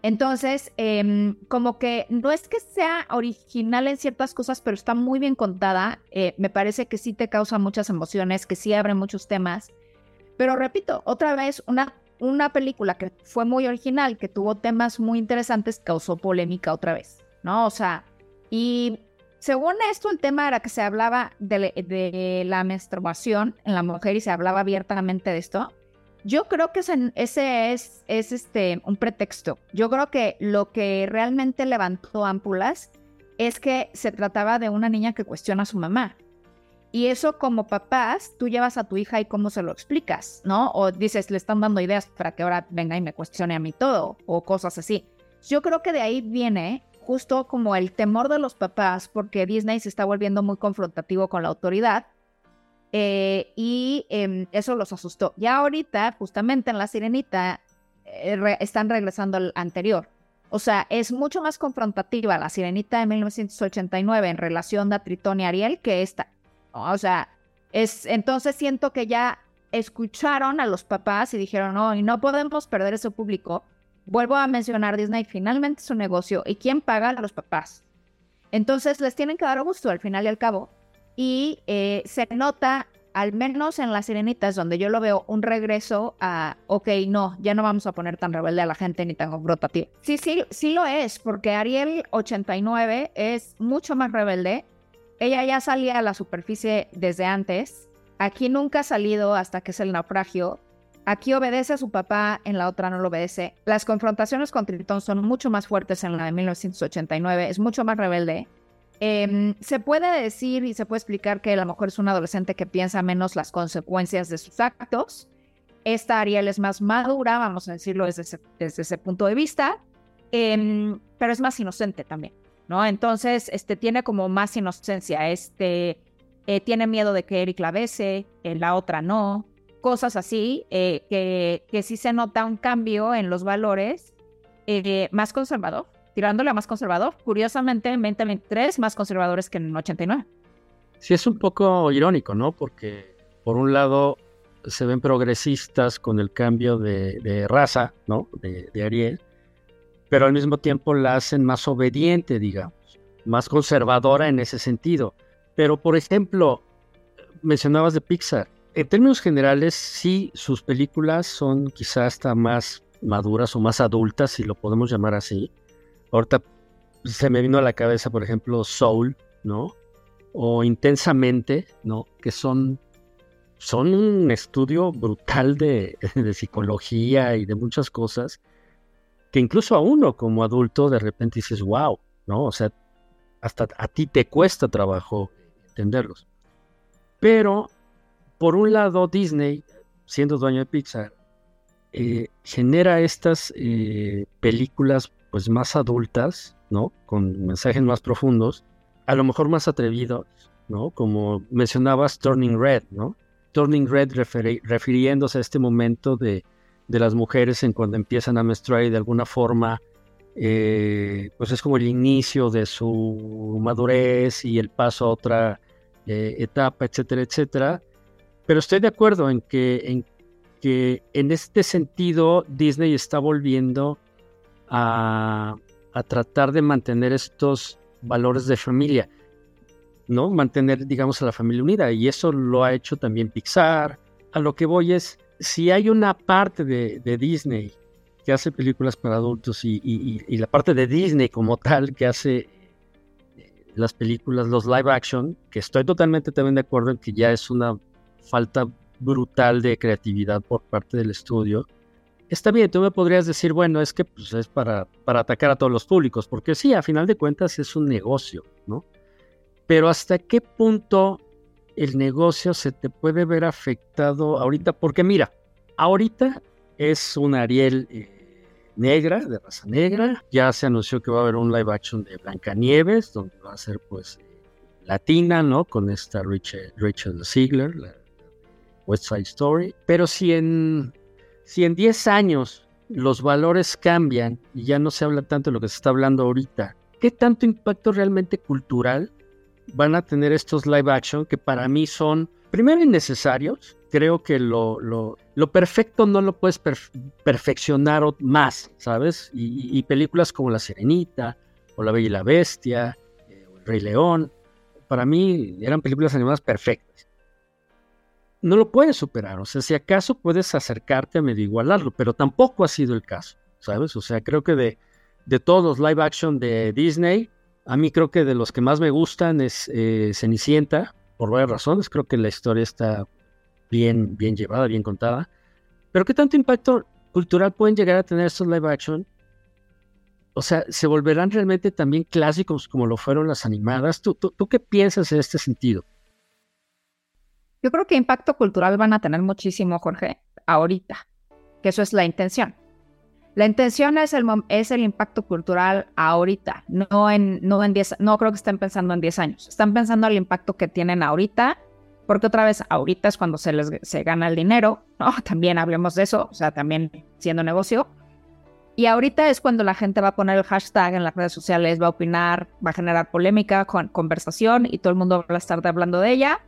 Entonces, em, como que no es que sea original en ciertas cosas, pero está muy bien contada. Eh, me parece que sí te causa muchas emociones, que sí abre muchos temas. Pero repito, otra vez, una, una película que fue muy original, que tuvo temas muy interesantes, causó polémica otra vez, ¿no? O sea, y según esto, el tema era que se hablaba de, la menstruación en la mujer y se hablaba abiertamente de esto. Yo creo que ese, es, es este, un pretexto. Yo creo que lo que realmente levantó ámpulas es que se trataba de una niña que cuestiona a su mamá. Y eso como papás, tú llevas a tu hija y cómo se lo explicas, ¿no? O dices, le están dando ideas para que ahora venga y me cuestione a mí todo, o cosas así. Yo creo que de ahí viene justo como el temor de los papás, porque Disney se está volviendo muy confrontativo con la autoridad. Eh, y em, eso los asustó. Ya ahorita, justamente en La Sirenita, eh, están regresando al anterior. O sea, es mucho más confrontativa la Sirenita de 1989 en relación a Tritón y Ariel que esta. O sea, es, entonces siento que ya escucharon a los papás y dijeron, no, y no podemos perder ese público Vuelvo a mencionar Disney, finalmente es un negocio y quién paga a los papás. Entonces les tienen que dar gusto al final y al cabo. y eh, se nota, al menos en las sirenitas, donde yo lo veo, un regreso a, ok, no, ya no vamos a poner tan rebelde a la gente ni tan confrontativo. Sí, sí, sí lo es, porque Ariel 89 es mucho más rebelde. Ella ya salía a la superficie desde antes. Aquí nunca ha salido hasta que es el naufragio. Aquí obedece a su papá, en la otra no lo obedece. Las confrontaciones con Tritón son mucho más fuertes en la de 1989, es mucho más rebelde. Em, se puede decir y se puede explicar que a lo mejor es un adolescente que piensa menos las consecuencias de sus actos. Esta Ariel es más madura, vamos a decirlo desde ese, punto de vista, em, pero es más inocente también, ¿no? Entonces, este, tiene como más inocencia, este, eh, tiene miedo de que Eric la bese, en la otra no, cosas así, eh, que, que sí se nota un cambio en los valores eh, más conservador, tirándole a más conservador. Curiosamente, en 2023, más conservadores que en 89. Sí, es un poco irónico, ¿no? Porque por un lado se ven progresistas con el cambio de, raza, ¿no? De, de, Ariel, pero al mismo tiempo la hacen más obediente, digamos, más conservadora en ese sentido. Pero, por ejemplo, mencionabas de Pixar en términos generales, sí, sus películas son quizás hasta más maduras o más adultas, si lo podemos llamar así. Ahorita se me vino a la cabeza, por ejemplo, Soul, ¿no? O Intensamente, ¿no? Que son, son un estudio brutal de, [LAUGHS] de psicología y de muchas cosas, que incluso a uno como adulto de repente dices, wow, ¿no? O sea, hasta a ti te cuesta trabajo entenderlos. Pero por un lado, Disney, siendo dueño de Pixar, eh, genera estas eh, películas pues más adultas, ¿no? Con mensajes más profundos, a lo mejor más atrevidos, ¿no? Como mencionabas Turning Red, ¿no? Turning Red refiriéndose a este momento de, las mujeres en cuando empiezan a menstruar y de alguna forma, eh, pues es como el inicio de su madurez y el paso a otra etapa, etcétera, etcétera. Pero estoy de acuerdo en que en, que en este sentido Disney está volviendo a, tratar de mantener estos valores de familia, ¿no? Mantener, digamos, a la familia unida. Y eso lo ha hecho también Pixar. A lo que voy es, si hay una parte de, Disney que hace películas para adultos y, y, la parte de Disney como tal que hace eh, las películas, los live action, que estoy totalmente también de acuerdo en que ya es una falta brutal de creatividad por parte del estudio. Está bien, tú me podrías decir, bueno, es que pues, es para, para atacar a todos los públicos, porque sí, a final de cuentas es un negocio, ¿no? Pero hasta qué punto el negocio se te puede ver afectado ahorita, porque mira, ahorita es un Ariel eh, negra, de raza negra, ya se anunció que va a haber un live action de Blancanieves, donde va a ser pues latina, ¿no? Con esta Rachel, Rachel Ziegler, la West Side Story. Pero si en, si en 10 años los valores cambian y ya no se habla tanto de lo que se está hablando ahorita, ¿qué tanto impacto realmente cultural van a tener estos live action que para mí son, primero, innecesarios? Creo que lo, perfecto no lo puedes perfeccionar más, ¿sabes? Y, películas como La Serenita, o La Bella y la Bestia, eh, o El Rey León, para mí eran películas animadas perfectas no lo puedes superar. O sea, si acaso puedes acercarte a medio igualarlo, pero tampoco ha sido el caso, ¿sabes? O sea, creo que de todos los live action de Disney, a mí creo que de los que más me gustan es eh, Cenicienta, por varias razones. Creo que la historia está bien, bien llevada, bien contada. Pero ¿qué tanto impacto cultural pueden llegar a tener estos live action? O sea, ¿se volverán realmente también clásicos como lo fueron las animadas? tú qué piensas en este sentido? Yo creo que impacto cultural van a tener muchísimo, Jorge, ahorita, que eso es la intención. La intención es el, es el impacto cultural ahorita, no en, no en 10, no creo que estén pensando en 10 años, están pensando el impacto que tienen ahorita, porque otra vez ahorita es cuando se les se gana el dinero, ¿no? [LAUGHS] También hablemos de eso, o sea, también siendo negocio. Y ahorita es cuando la gente va a poner el hashtag en las redes sociales, va a opinar, va a generar polémica, con, conversación y todo el mundo va a estar hablando de ella.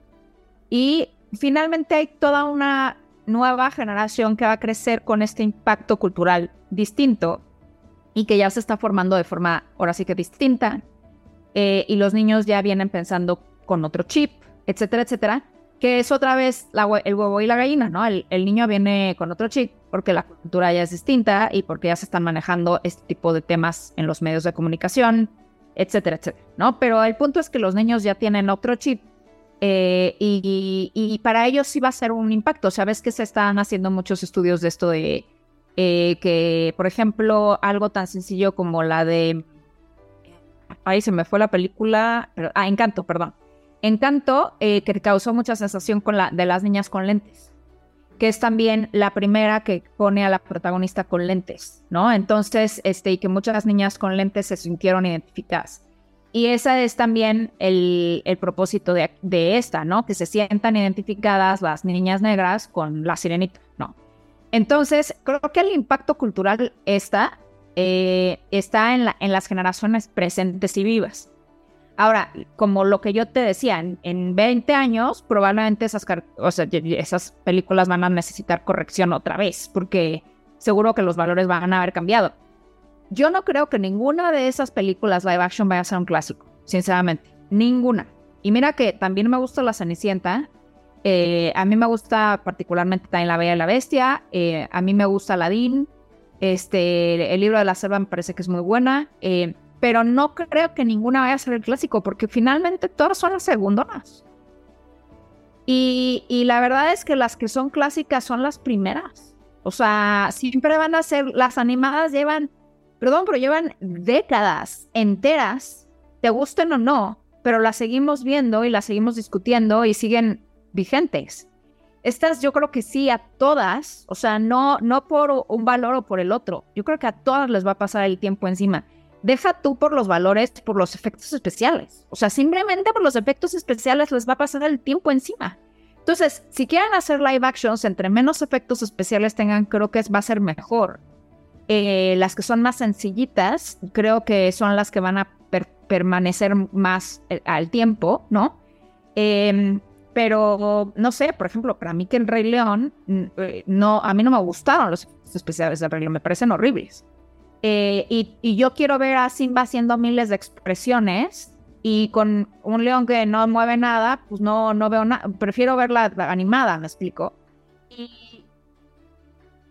Y finalmente hay toda una nueva generación que va a crecer con este impacto cultural distinto y que ya se está formando de forma ahora sí que distinta. Eh, y los niños ya vienen pensando con otro chip, etcétera, etcétera, que es otra vez el huevo y la gallina, ¿no? El, niño viene con otro chip porque la cultura ya es distinta y porque ya se están manejando este tipo de temas en los medios de comunicación, etcétera, etcétera, ¿no? Pero el punto es que los niños ya tienen otro chip eh, y, para ellos sí va a ser un impacto. Sabes que se están haciendo muchos estudios de esto de eh, que, por ejemplo, algo tan sencillo como la de... Ahí se me fue la película, ah, Encanto, perdón Encanto, eh, que causó mucha sensación con la de las niñas con lentes, que es también la primera que pone a la protagonista con lentes, ¿no? Entonces, este, y que muchas niñas con lentes se sintieron identificadas. Y ese es también el, propósito de, esta, ¿no? Que se sientan identificadas las niñas negras con la sirenita, ¿no? Entonces, creo que el impacto cultural está, eh, está en, la, en las generaciones presentes y vivas. Ahora, como lo que yo te decía, en, 20 años probablemente esas, o sea, esas películas van a necesitar corrección otra vez, porque seguro que los valores van a haber cambiado. Yo no creo que ninguna de esas películas live action vaya a ser un clásico, sinceramente. Ninguna. Y mira que también me gusta La Cenicienta. Eh, a mí me gusta particularmente también La Bella y la Bestia. Eh, a mí me gusta Aladdin. Este, el libro de la selva me parece que es muy buena. Eh, pero no creo que ninguna vaya a ser el clásico, porque finalmente todas son las segundonas. Y, y, la verdad es que las que son clásicas son las primeras. O sea, siempre van a ser, las animadas llevan, perdón, pero llevan décadas enteras, te gusten o no, pero las seguimos viendo y las seguimos discutiendo y siguen vigentes. Estas yo creo que sí a todas, o sea, no, no por un valor o por el otro, yo creo que a todas les va a pasar el tiempo encima deja tú por los valores, por los efectos especiales. O sea, simplemente por los efectos especiales les va a pasar el tiempo encima. Entonces, si quieren hacer live actions, entre menos efectos especiales tengan, creo que va a ser mejor. Eh, las que son más sencillitas, creo que son las que van a permanecer más eh, al tiempo, ¿no? Em, pero no sé, por ejemplo, para mí que el Rey León, eh, no, a mí no me gustaron los especiales del Rey León, me parecen horribles. Y, yo quiero ver a Simba haciendo miles de expresiones y con un león que no mueve nada, pues no, no veo nada. Prefiero verla animada, me explico.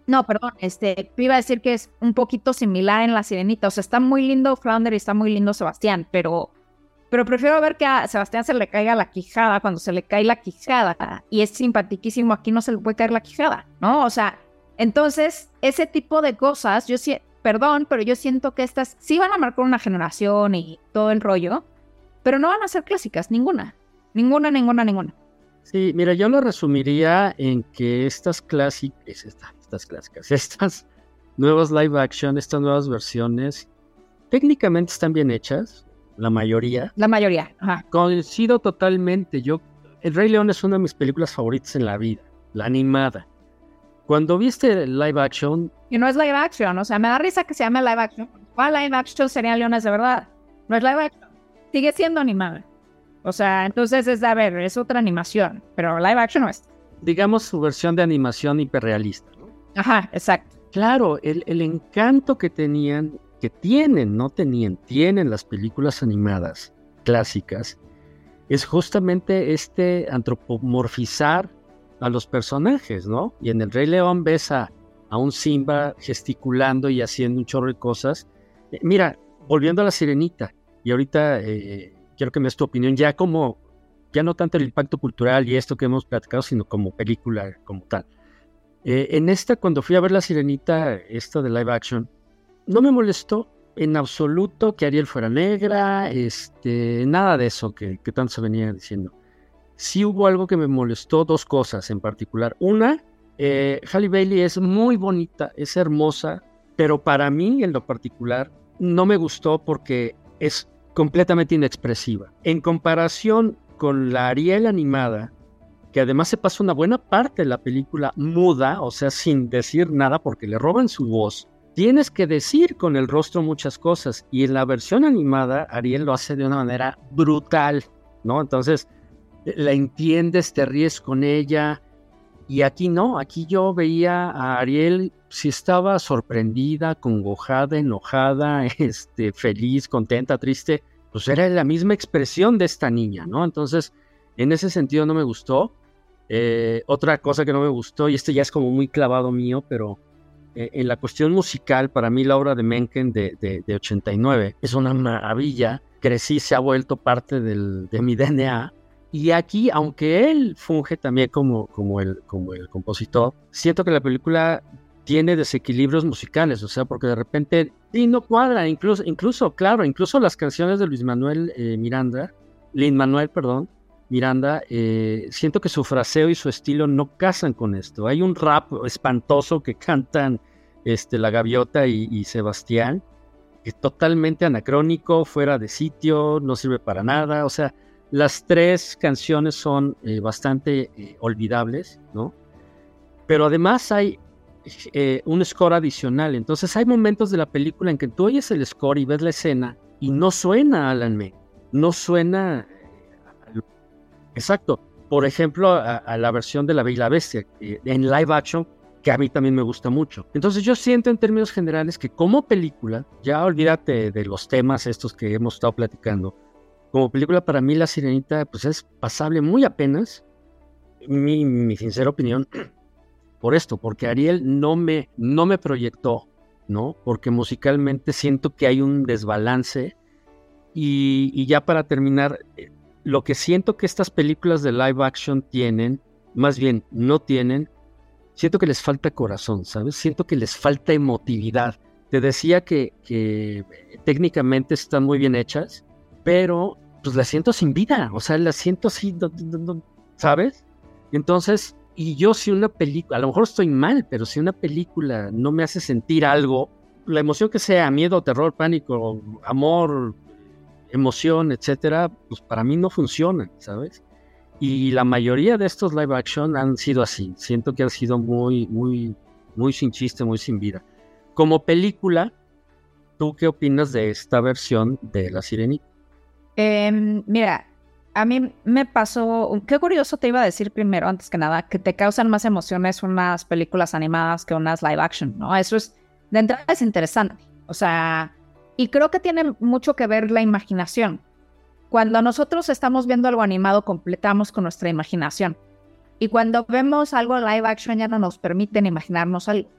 No, perdón, este, iba a decir que es un poquito similar en La Sirenita. O sea, está muy lindo Flounder y está muy lindo Sebastián, pero, pero prefiero ver que a Sebastián se le caiga la quijada cuando se le cae la quijada. Y es simpatiquísimo, aquí no se le puede caer la quijada, ¿no? O sea, entonces, ese tipo de cosas, yo sí, perdón, pero yo siento que estas sí van a marcar una generación y todo el rollo, pero no van a ser clásicas, ninguna. Ninguna, ninguna, ninguna. Sí, mira, yo lo resumiría en que estas clásicas, estas clásicas, [LAUGHS] estas nuevas live action, estas nuevas versiones, técnicamente están bien hechas, la mayoría. La mayoría, ajá. Coincido totalmente. Yo, El Rey León es una de mis películas favoritas en la vida, la animada. Cuando viste live action... Y no es live action, o sea, me da risa que se llame live action. ¿Cuál live action serían leones de verdad? No es live action. Sigue siendo animada. O sea, entonces es, a ver, es otra animación, pero live action no es. Digamos su versión de animación hiperrealista. Ajá, exacto. Claro, el, el encanto que tenían, que tienen, no tenían, tienen las películas animadas clásicas, es justamente este antropomorfizar a los personajes, ¿no? Y en el Rey León ves a, un Simba gesticulando y haciendo un chorro de cosas. Eh, mira, volviendo a la sirenita, y ahorita eh, quiero que me des tu opinión, ya como, ya no tanto el impacto cultural y esto que hemos platicado, sino como película, como tal. Eh, en esta, cuando fui a ver la sirenita, esta de live action, no me molestó en absoluto que Ariel fuera negra, este, nada de eso que, que tanto se venía diciendo sí hubo algo que me molestó, dos cosas en particular. Una, eh, Halle Bailey es muy bonita, es hermosa, pero para mí en lo particular no me gustó porque es completamente inexpresiva. En comparación con la Ariel animada, que además se pasa una buena parte de la película muda, o sea, sin decir nada porque le roban su voz, tienes que decir con el rostro muchas cosas. Y en la versión animada, Ariel lo hace de una manera brutal, ¿no? Entonces, la entiendes, te ríes con ella. Y aquí no, aquí yo veía a Ariel si estaba sorprendida, congojada, enojada, [LAUGHS] este, feliz, contenta, triste, pues era la misma expresión de esta niña, ¿no? Entonces, En ese sentido no me gustó. Eh, otra cosa que no me gustó, y este ya es como muy clavado mío, pero eh, en la cuestión musical, para mí la obra de Mencken de, de, 89 es una maravilla. Crecí, se ha vuelto parte del, de mi DNA. Y aquí, aunque él funge también como, como, el, como el compositor, siento que la película tiene desequilibrios musicales, o sea, porque de repente sí no cuadra, incluso, incluso, claro, incluso las canciones de Luis Manuel eh, Miranda, Lin Manuel, perdón, Miranda, eh, siento que su fraseo y su estilo no casan con esto. Hay un rap espantoso que cantan este, La Gaviota y, Sebastián, que es totalmente anacrónico, fuera de sitio, no sirve para nada. O sea, las tres canciones son eh, bastante olvidables, ¿no? Pero además hay eh, un score adicional. Entonces hay momentos de la película en que tú oyes el score y ves la escena y no suena Alan May, no suena... Exacto. Por ejemplo, a, la versión de La Bella Bestia en live action, que a mí también me gusta mucho. Entonces yo siento en términos generales que como película, ya olvídate de los temas estos que hemos estado platicando, como película para mí La Sirenita pues es pasable muy apenas, mi, mi sincera opinión, [CLEARS THROAT] por esto, porque Ariel no me, no me proyectó, ¿no? Porque musicalmente siento que hay un desbalance. Y, ya para terminar, eh, lo que siento que estas películas de live action tienen, más bien no tienen, siento que les falta corazón, ¿sabes? Siento que les falta emotividad. Te decía que, que técnicamente están muy bien hechas, pero pues las siento sin vida, o sea, las siento así, ¿sabes? Entonces, y yo si una película, a lo mejor estoy mal, pero si una película no me hace sentir algo, la emoción que sea, miedo, terror, pánico, amor, emoción, etcétera, pues para mí no funciona, ¿sabes? Y la mayoría de estos live action han sido así. Siento que han sido muy, muy, muy sin chiste, muy sin vida. Como película, ¿tú qué opinas de esta versión de La Sirenita? Em, mira, a mí me pasó, qué curioso te iba a decir primero, antes que nada, que te causan más emociones unas películas animadas que unas live action, ¿no? Eso es, de entrada es interesante, o sea, y creo que tiene mucho que ver la imaginación. Cuando nosotros estamos viendo algo animado, completamos con nuestra imaginación. Y cuando vemos algo live action ya no nos permiten imaginarnos algo.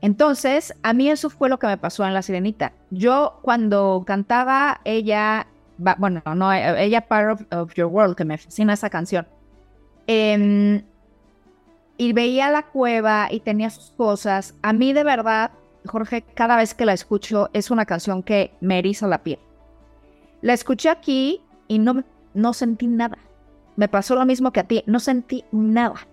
Entonces, a mí eso fue lo que me pasó en La Sirenita. Yo cuando cantaba ella bueno, no, eh, ella Part of, Your World, que me fascina esa canción. Em, y veía la cueva y tenía sus cosas. A mí de verdad, Jorge, cada vez que la escucho es una canción que me eriza la piel. La escuché aquí y no, no sentí nada. Me pasó lo mismo que a ti, no sentí nada.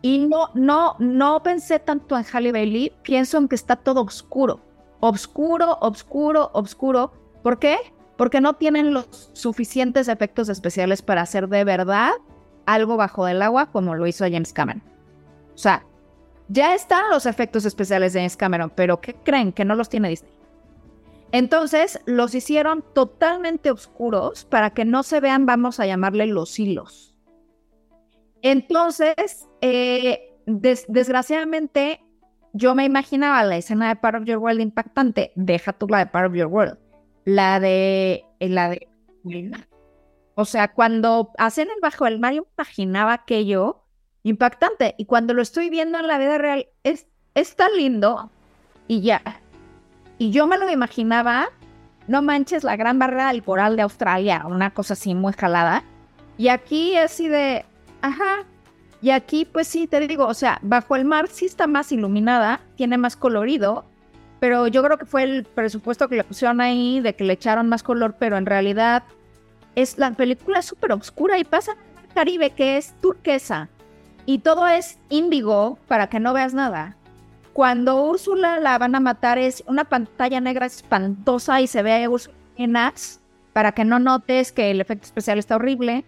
Y no, no, no pensé tanto en Halle Bailey, pienso en que está todo oscuro. Oscuro, oscuro, oscuro. ¿Por qué? porque no tienen los suficientes efectos especiales para hacer de verdad algo bajo el agua como lo hizo James Cameron. O sea, ya están los efectos especiales de James Cameron, pero ¿qué creen? Que no los tiene Disney. Entonces los hicieron totalmente oscuros para que no se vean, vamos a llamarle los hilos. Entonces, eh, desgraciadamente, yo me imaginaba la escena de Part of Your World impactante. Deja tú la de Part of Your World la de eh, la de o sea, cuando hacen el bajo del mar, yo imaginaba aquello impactante. Y cuando lo estoy viendo en la vida real, es, es tan lindo. Y ya. Y yo me lo imaginaba, no manches, la gran barrera del coral de Australia, una cosa así muy jalada. Y aquí así de, ajá. Y aquí, pues sí, te digo, o sea, bajo el mar sí está más iluminada, tiene más colorido, pero yo creo que fue el presupuesto que le pusieron ahí, de que le echaron más color, pero en realidad es la película súper oscura y pasa en el Caribe que es turquesa y todo es índigo para que no veas nada. Cuando Úrsula la van a matar es una pantalla negra espantosa y se ve a Úrsula en para que no notes que el efecto especial está horrible.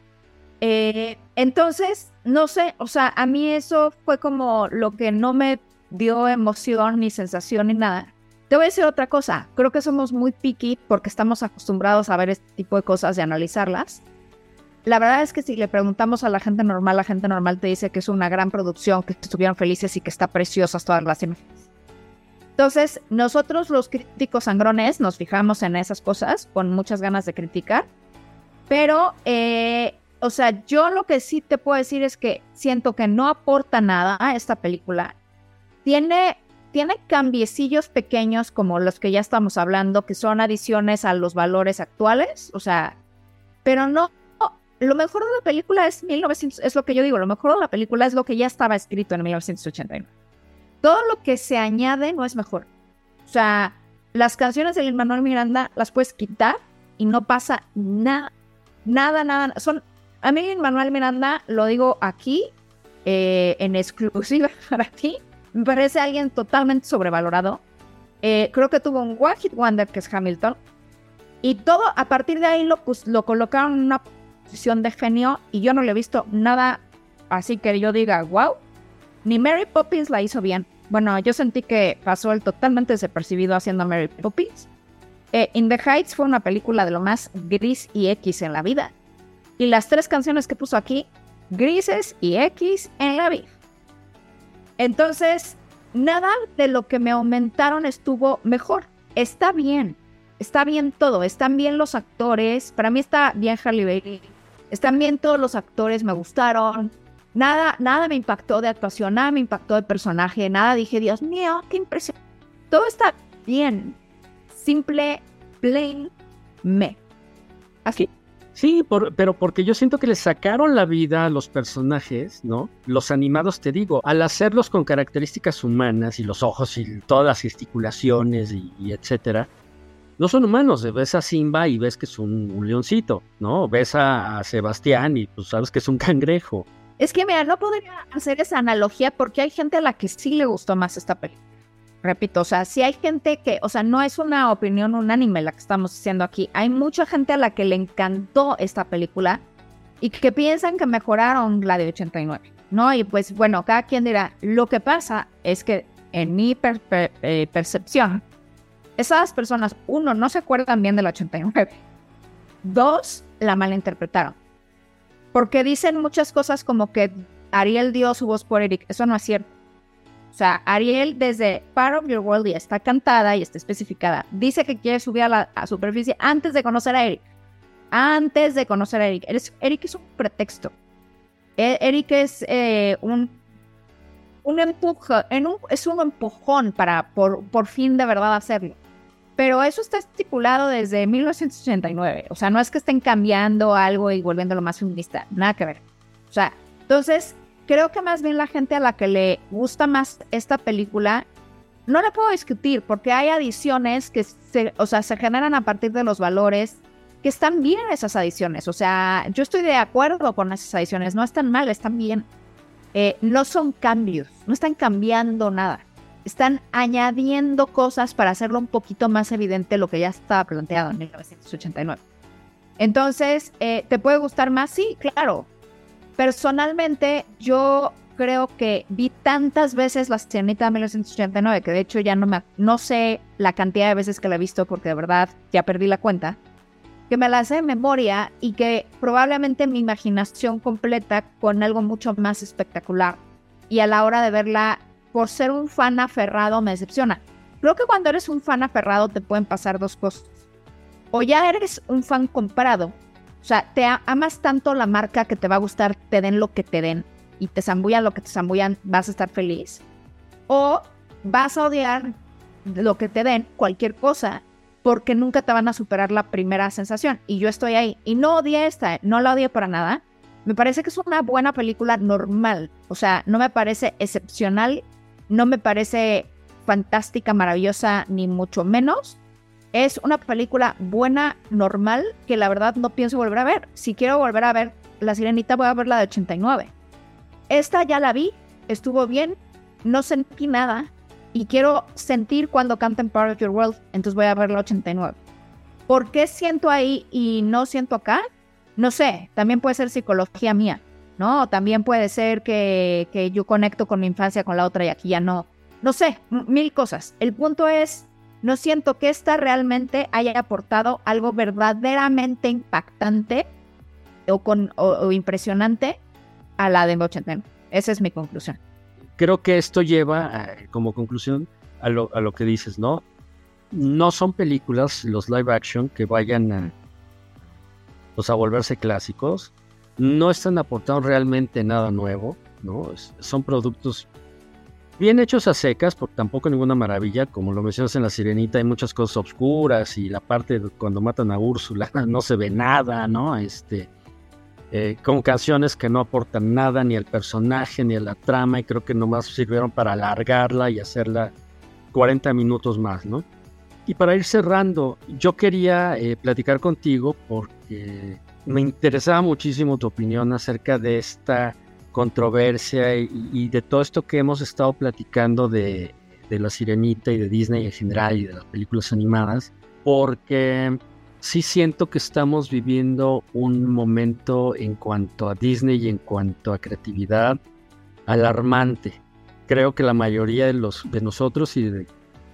Eh, entonces, no sé, o sea, a mí eso fue como lo que no me dio emoción ni sensación ni nada. Te voy a decir otra cosa, creo que somos muy picky porque estamos acostumbrados a ver este tipo de cosas y analizarlas. La verdad es que si le preguntamos a la gente normal, la gente normal te dice que es una gran producción, que estuvieron felices y que está preciosas todas las imágenes. Entonces, nosotros los críticos sangrones nos fijamos en esas cosas con muchas ganas de criticar, pero eh, o sea, yo lo que sí te puedo decir es que siento que no aporta nada a esta película. Tiene, tiene cambiecillos pequeños como los que ya estamos hablando, que son adiciones a los valores actuales, o sea, pero no. Lo mejor de la película es 1900, es lo que yo digo, lo mejor de la película es lo que ya estaba escrito en 1989. Todo lo que se añade no es mejor. O sea, las canciones de Manuel Miranda las puedes quitar y no pasa nada, nada, nada. Son, a mí Manuel Miranda, lo digo aquí, eh, en exclusiva [LAUGHS] para ti, me parece alguien totalmente sobrevalorado. Eh, creo que tuvo un One Hit Wonder que es Hamilton. Y todo a partir de ahí lo, pues, lo colocaron en una de genio y yo no le he visto nada así que yo diga, wow. Ni Mary Poppins la hizo bien. Bueno, yo sentí que pasó el totalmente desapercibido haciendo Mary Poppins. Eh, In the Heights fue una película de lo más gris y X en la vida. Y las tres canciones que puso aquí, grises y X en la vida. Entonces, nada de lo que me aumentaron estuvo mejor. Está bien, está bien todo. Están bien los actores. Para mí está bien Harley Bailey. Están bien todos los actores, me gustaron. Nada, nada me impactó de actuación, nada me impactó de personaje, nada dije, Dios mío, qué impresión. Todo está bien simple, plain, me. Así. Sí, pero porque yo siento que le sacaron la vida a los personajes, ¿no? Los animados, te digo, al hacerlos con características humanas y los ojos y todas las gesticulaciones y, etcétera, no son humanos. Ves a Simba y ves que es un, leoncito, ¿no? Ves a, Sebastián y pues sabes que es un cangrejo. Es que, mira, no podría hacer esa analogía porque hay gente a la que sí le gustó más esta película repito, o sea, si hay gente que, o sea, no es una opinión unánime la que estamos diciendo aquí, hay mucha gente a la que le encantó esta película y que piensan que mejoraron la de 89, ¿no? Y pues bueno, cada quien dirá, lo que pasa es que en mi eh, percepción, esas personas, uno, no se acuerdan bien de la 89, dos, la malinterpretaron, porque dicen muchas cosas como que Ariel dio su voz por Eric, eso no es cierto o sea, Ariel desde Part of Your World ya está cantada y está especificada. Dice que quiere subir a la superficie antes de conocer a Eric. Antes de conocer a Eric. Eric es un pretexto. E, Eric es eh, un, un en un, es un empujón para por, por fin de verdad hacerlo. Pero eso está estipulado desde 1989. O sea, no es que estén cambiando algo y volviéndolo más feminista. Nada que ver. O sea, entonces creo que más bien la gente a la que le gusta más esta película, no la puedo discutir porque hay adiciones que se, o sea, se generan a partir de los valores que están bien esas adiciones. O sea, yo estoy de acuerdo con esas adiciones, no están mal, están bien. Eh, no son cambios, no están cambiando nada. Están añadiendo cosas para hacerlo un poquito más evidente lo que ya estaba planteado en 1989. Entonces, eh, ¿te puede gustar más? Sí, claro. Personalmente, yo creo que vi tantas veces la Sirenita de 1989 que de hecho ya no, me, no sé la cantidad de veces que la he visto porque de verdad ya perdí la cuenta, que me la sé de memoria y que probablemente mi imaginación completa con algo mucho más espectacular y a la hora de verla por ser un fan aferrado me decepciona. Creo que cuando eres un fan aferrado te pueden pasar dos cosas. O ya eres un fan comprado o sea, te amas tanto la marca que te va a gustar, te den lo que te den y te zambullan lo que te zambullan, vas a estar feliz. O vas a odiar lo que te den, cualquier cosa, porque nunca te van a superar la primera sensación. Y yo estoy ahí. Y no odié esta, no la odié para nada. Me parece que es una buena película normal. O sea, no me parece excepcional, no me parece fantástica, maravillosa, ni mucho menos. Es una película buena, normal, que la verdad no pienso volver a ver. Si quiero volver a ver La Sirenita, voy a ver la de 89. Esta ya la vi, estuvo bien, no sentí nada y quiero sentir cuando canten Part of Your World, entonces voy a ver la 89. ¿Por qué siento ahí y no siento acá? No sé, también puede ser psicología mía, ¿no? También puede ser que, yo conecto con mi infancia con la otra y aquí ya no. No sé, mil cosas. El punto es no siento que esta realmente haya aportado algo verdaderamente impactante o, con, o, impresionante a la de 89. Esa es mi conclusión. Creo que esto lleva como conclusión a lo, a lo, que dices, ¿no? No son películas, los live action, que vayan a, pues, a volverse clásicos. No están aportando realmente nada nuevo, ¿no? son productos bien hechos a secas, porque tampoco ninguna maravilla, como lo mencionas en La Sirenita, hay muchas cosas oscuras y la parte de cuando matan a Úrsula [LAUGHS] no se ve nada, ¿no? Este, eh, con canciones que no aportan nada ni al personaje ni a la trama y creo que nomás sirvieron para alargarla y hacerla 40 minutos más, ¿no? Y para ir cerrando, yo quería eh, platicar contigo porque me interesaba muchísimo tu opinión acerca de esta controversia y, de todo esto que hemos estado platicando de, la sirenita y de Disney en general y de las películas animadas, porque sí siento que estamos viviendo un momento en cuanto a Disney y en cuanto a creatividad alarmante. Creo que la mayoría de, los, de nosotros y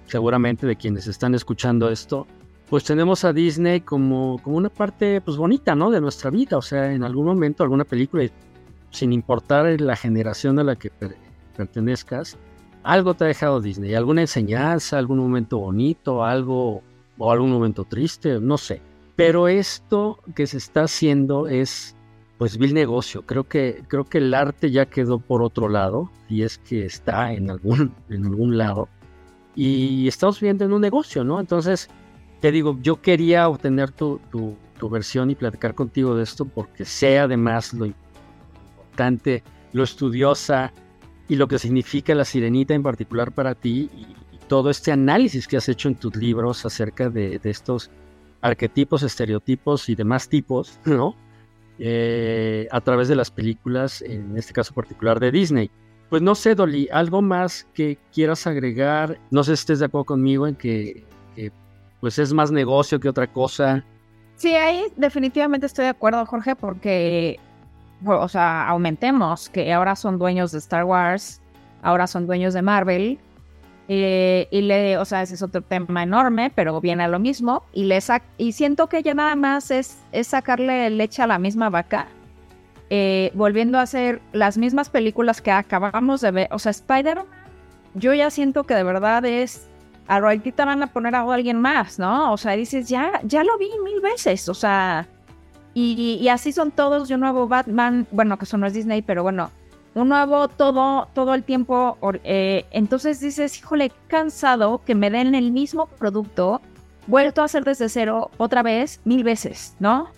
seguramente de quienes están escuchando esto, pues tenemos a Disney como, como una parte pues bonita, ¿no? De nuestra vida. O sea, en algún momento alguna película sin importar la generación a la que pertenezcas, algo te ha dejado Disney, alguna enseñanza, algún momento bonito, algo o algún momento triste, no sé. Pero esto que se está haciendo es pues vil negocio. Creo que creo que el arte ya quedó por otro lado y es que está en algún en algún lado y estamos viendo en un negocio, ¿no? Entonces te digo, yo quería obtener tu, tu, tu versión y platicar contigo de esto porque sé además lo importante lo estudiosa y lo que significa la sirenita en particular para ti y, todo este análisis que has hecho en tus libros acerca de, estos arquetipos, estereotipos y demás tipos, [LAUGHS] ¿no? Eh, a través de las películas, en este caso particular de Disney. Pues no sé, Dolly, algo más que quieras agregar, no sé si estés de acuerdo conmigo en que pues es más negocio que otra cosa. Sí, ahí definitivamente estoy de acuerdo, Jorge, porque o sea, aumentemos, que ahora son dueños de Star Wars, ahora son dueños de Marvel, eh, y le, o sea, ese es otro tema enorme, pero viene a lo mismo, y le y siento que ya nada más es, es sacarle leche a la misma vaca, eh, volviendo a hacer las mismas películas que acabamos de ver, o sea, Spider-Man, yo ya siento que de verdad es, a ahorita van a poner a alguien más, ¿no? O sea, dices, ya, ya lo vi mil veces, o sea, y, así son todos, un nuevo Batman, bueno, que eso no es Disney, pero bueno, un nuevo todo, todo el tiempo. Eh, entonces dices, híjole, cansado que me den el mismo producto, vuelto a hacer desde cero otra vez, mil veces, ¿no?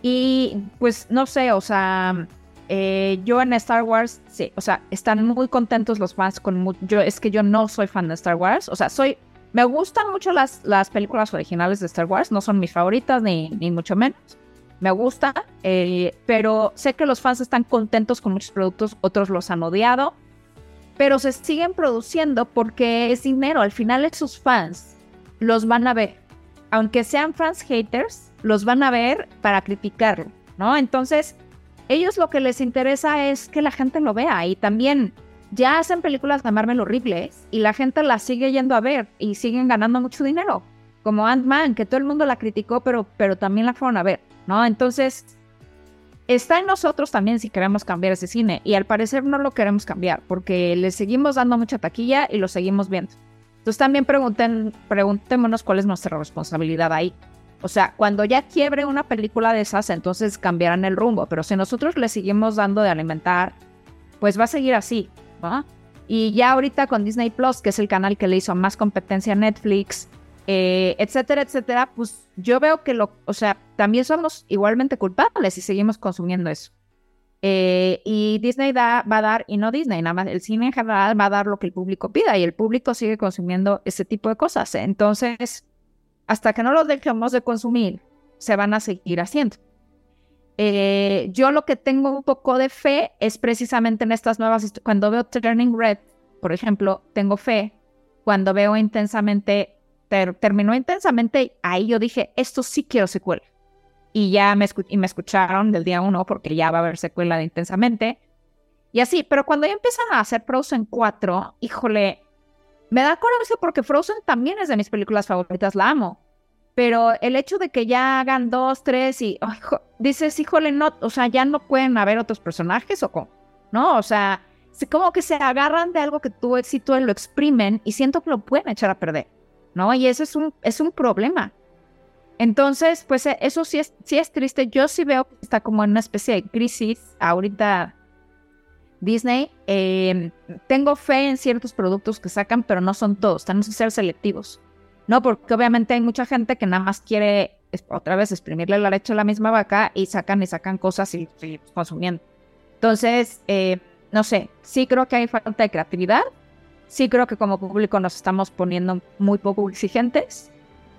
Y pues no sé, o sea, eh, yo en Star Wars, sí, o sea, están muy contentos los fans con yo es que yo no soy fan de Star Wars, o sea, soy me gustan mucho las, las películas originales de Star Wars, no son mis favoritas ni, ni mucho menos. Me gusta, eh, pero sé que los fans están contentos con muchos productos, otros los han odiado, pero se siguen produciendo porque es dinero, al final sus fans los van a ver, aunque sean fans haters, los van a ver para criticarlo, ¿no? Entonces, ellos lo que les interesa es que la gente lo vea y también ya hacen películas de Marvel horribles y la gente las sigue yendo a ver y siguen ganando mucho dinero, como Ant-Man, que todo el mundo la criticó, pero, pero también la fueron a ver. ¿no? Entonces, está en nosotros también si queremos cambiar ese cine y al parecer no lo queremos cambiar porque le seguimos dando mucha taquilla y lo seguimos viendo. Entonces también pregunten, preguntémonos cuál es nuestra responsabilidad ahí. O sea, cuando ya quiebre una película de esas, entonces cambiarán el rumbo, pero si nosotros le seguimos dando de alimentar, pues va a seguir así, Y ya ahorita con Disney Plus, que es el canal que le hizo más competencia a Netflix, eh, etcétera, etcétera, pues yo veo que lo, o sea, también somos igualmente culpables si seguimos consumiendo eso. Eh, y Disney da, va a dar, y no Disney, nada más el cine en general va a dar lo que el público pida y el público sigue consumiendo ese tipo de cosas. Entonces, hasta que no lo dejemos de consumir, se van a seguir haciendo. Eh, yo lo que tengo un poco de fe es precisamente en estas nuevas, cuando veo Turning Red, por ejemplo, tengo fe. Cuando veo intensamente terminó intensamente, ahí yo dije, esto sí quiero secuela. Y ya me, y me escucharon del día uno porque ya va a haber secuela de intensamente. Y así, pero cuando ya empiezan a hacer Frozen 4, híjole, me da coraje porque Frozen también es de mis películas favoritas, la amo. Pero el hecho de que ya hagan dos, tres y dices, híjole, no, o sea, ya no pueden haber otros personajes o cómo, ¿no? O sea, como que se agarran de algo que tuvo éxito y lo exprimen y siento que lo pueden echar a perder. ¿no? Y eso es un, es un problema. Entonces, pues eh, eso sí es, sí es triste. Yo sí veo que está como en una especie de crisis ahorita Disney. Em, tengo fe en ciertos productos que sacan, pero no son todos. Tenemos que ser selectivos. No, porque obviamente hay mucha gente que nada más quiere otra vez exprimirle la leche a la misma vaca y sacan y sacan cosas y, y consumiendo. Entonces, eh, no sé, sí creo que hay falta de creatividad. Sí creo que como público nos estamos poniendo muy poco exigentes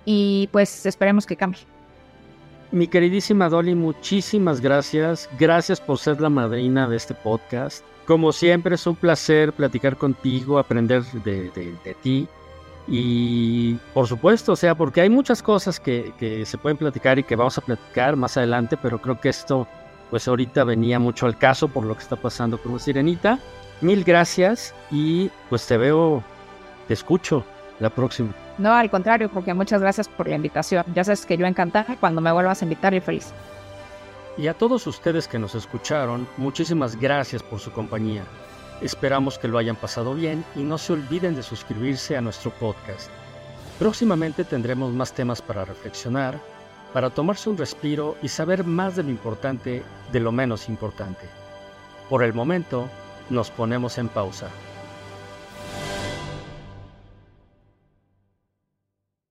y pues esperemos que cambie. Mi queridísima Dolly, muchísimas gracias. Gracias por ser la madrina de este podcast. Como siempre es un placer platicar contigo, aprender de, ti. Y por supuesto, o sea, porque hay muchas cosas que, que, se pueden platicar y que vamos a platicar más adelante, pero creo que esto, pues ahorita venía mucho al caso por lo que está pasando con sirenita. Mil gracias y pues te veo, te escucho la próxima. No, al contrario, porque muchas gracias por la invitación. Ya sabes que yo encantada cuando me vuelvas a invitar y feliz. Y a todos ustedes que nos escucharon, muchísimas gracias por su compañía. Esperamos que lo hayan pasado bien y no se olviden de suscribirse a nuestro podcast. Próximamente tendremos más temas para reflexionar, para tomarse un respiro y saber más de lo importante de lo menos importante. Por el momento, nos ponemos en pausa.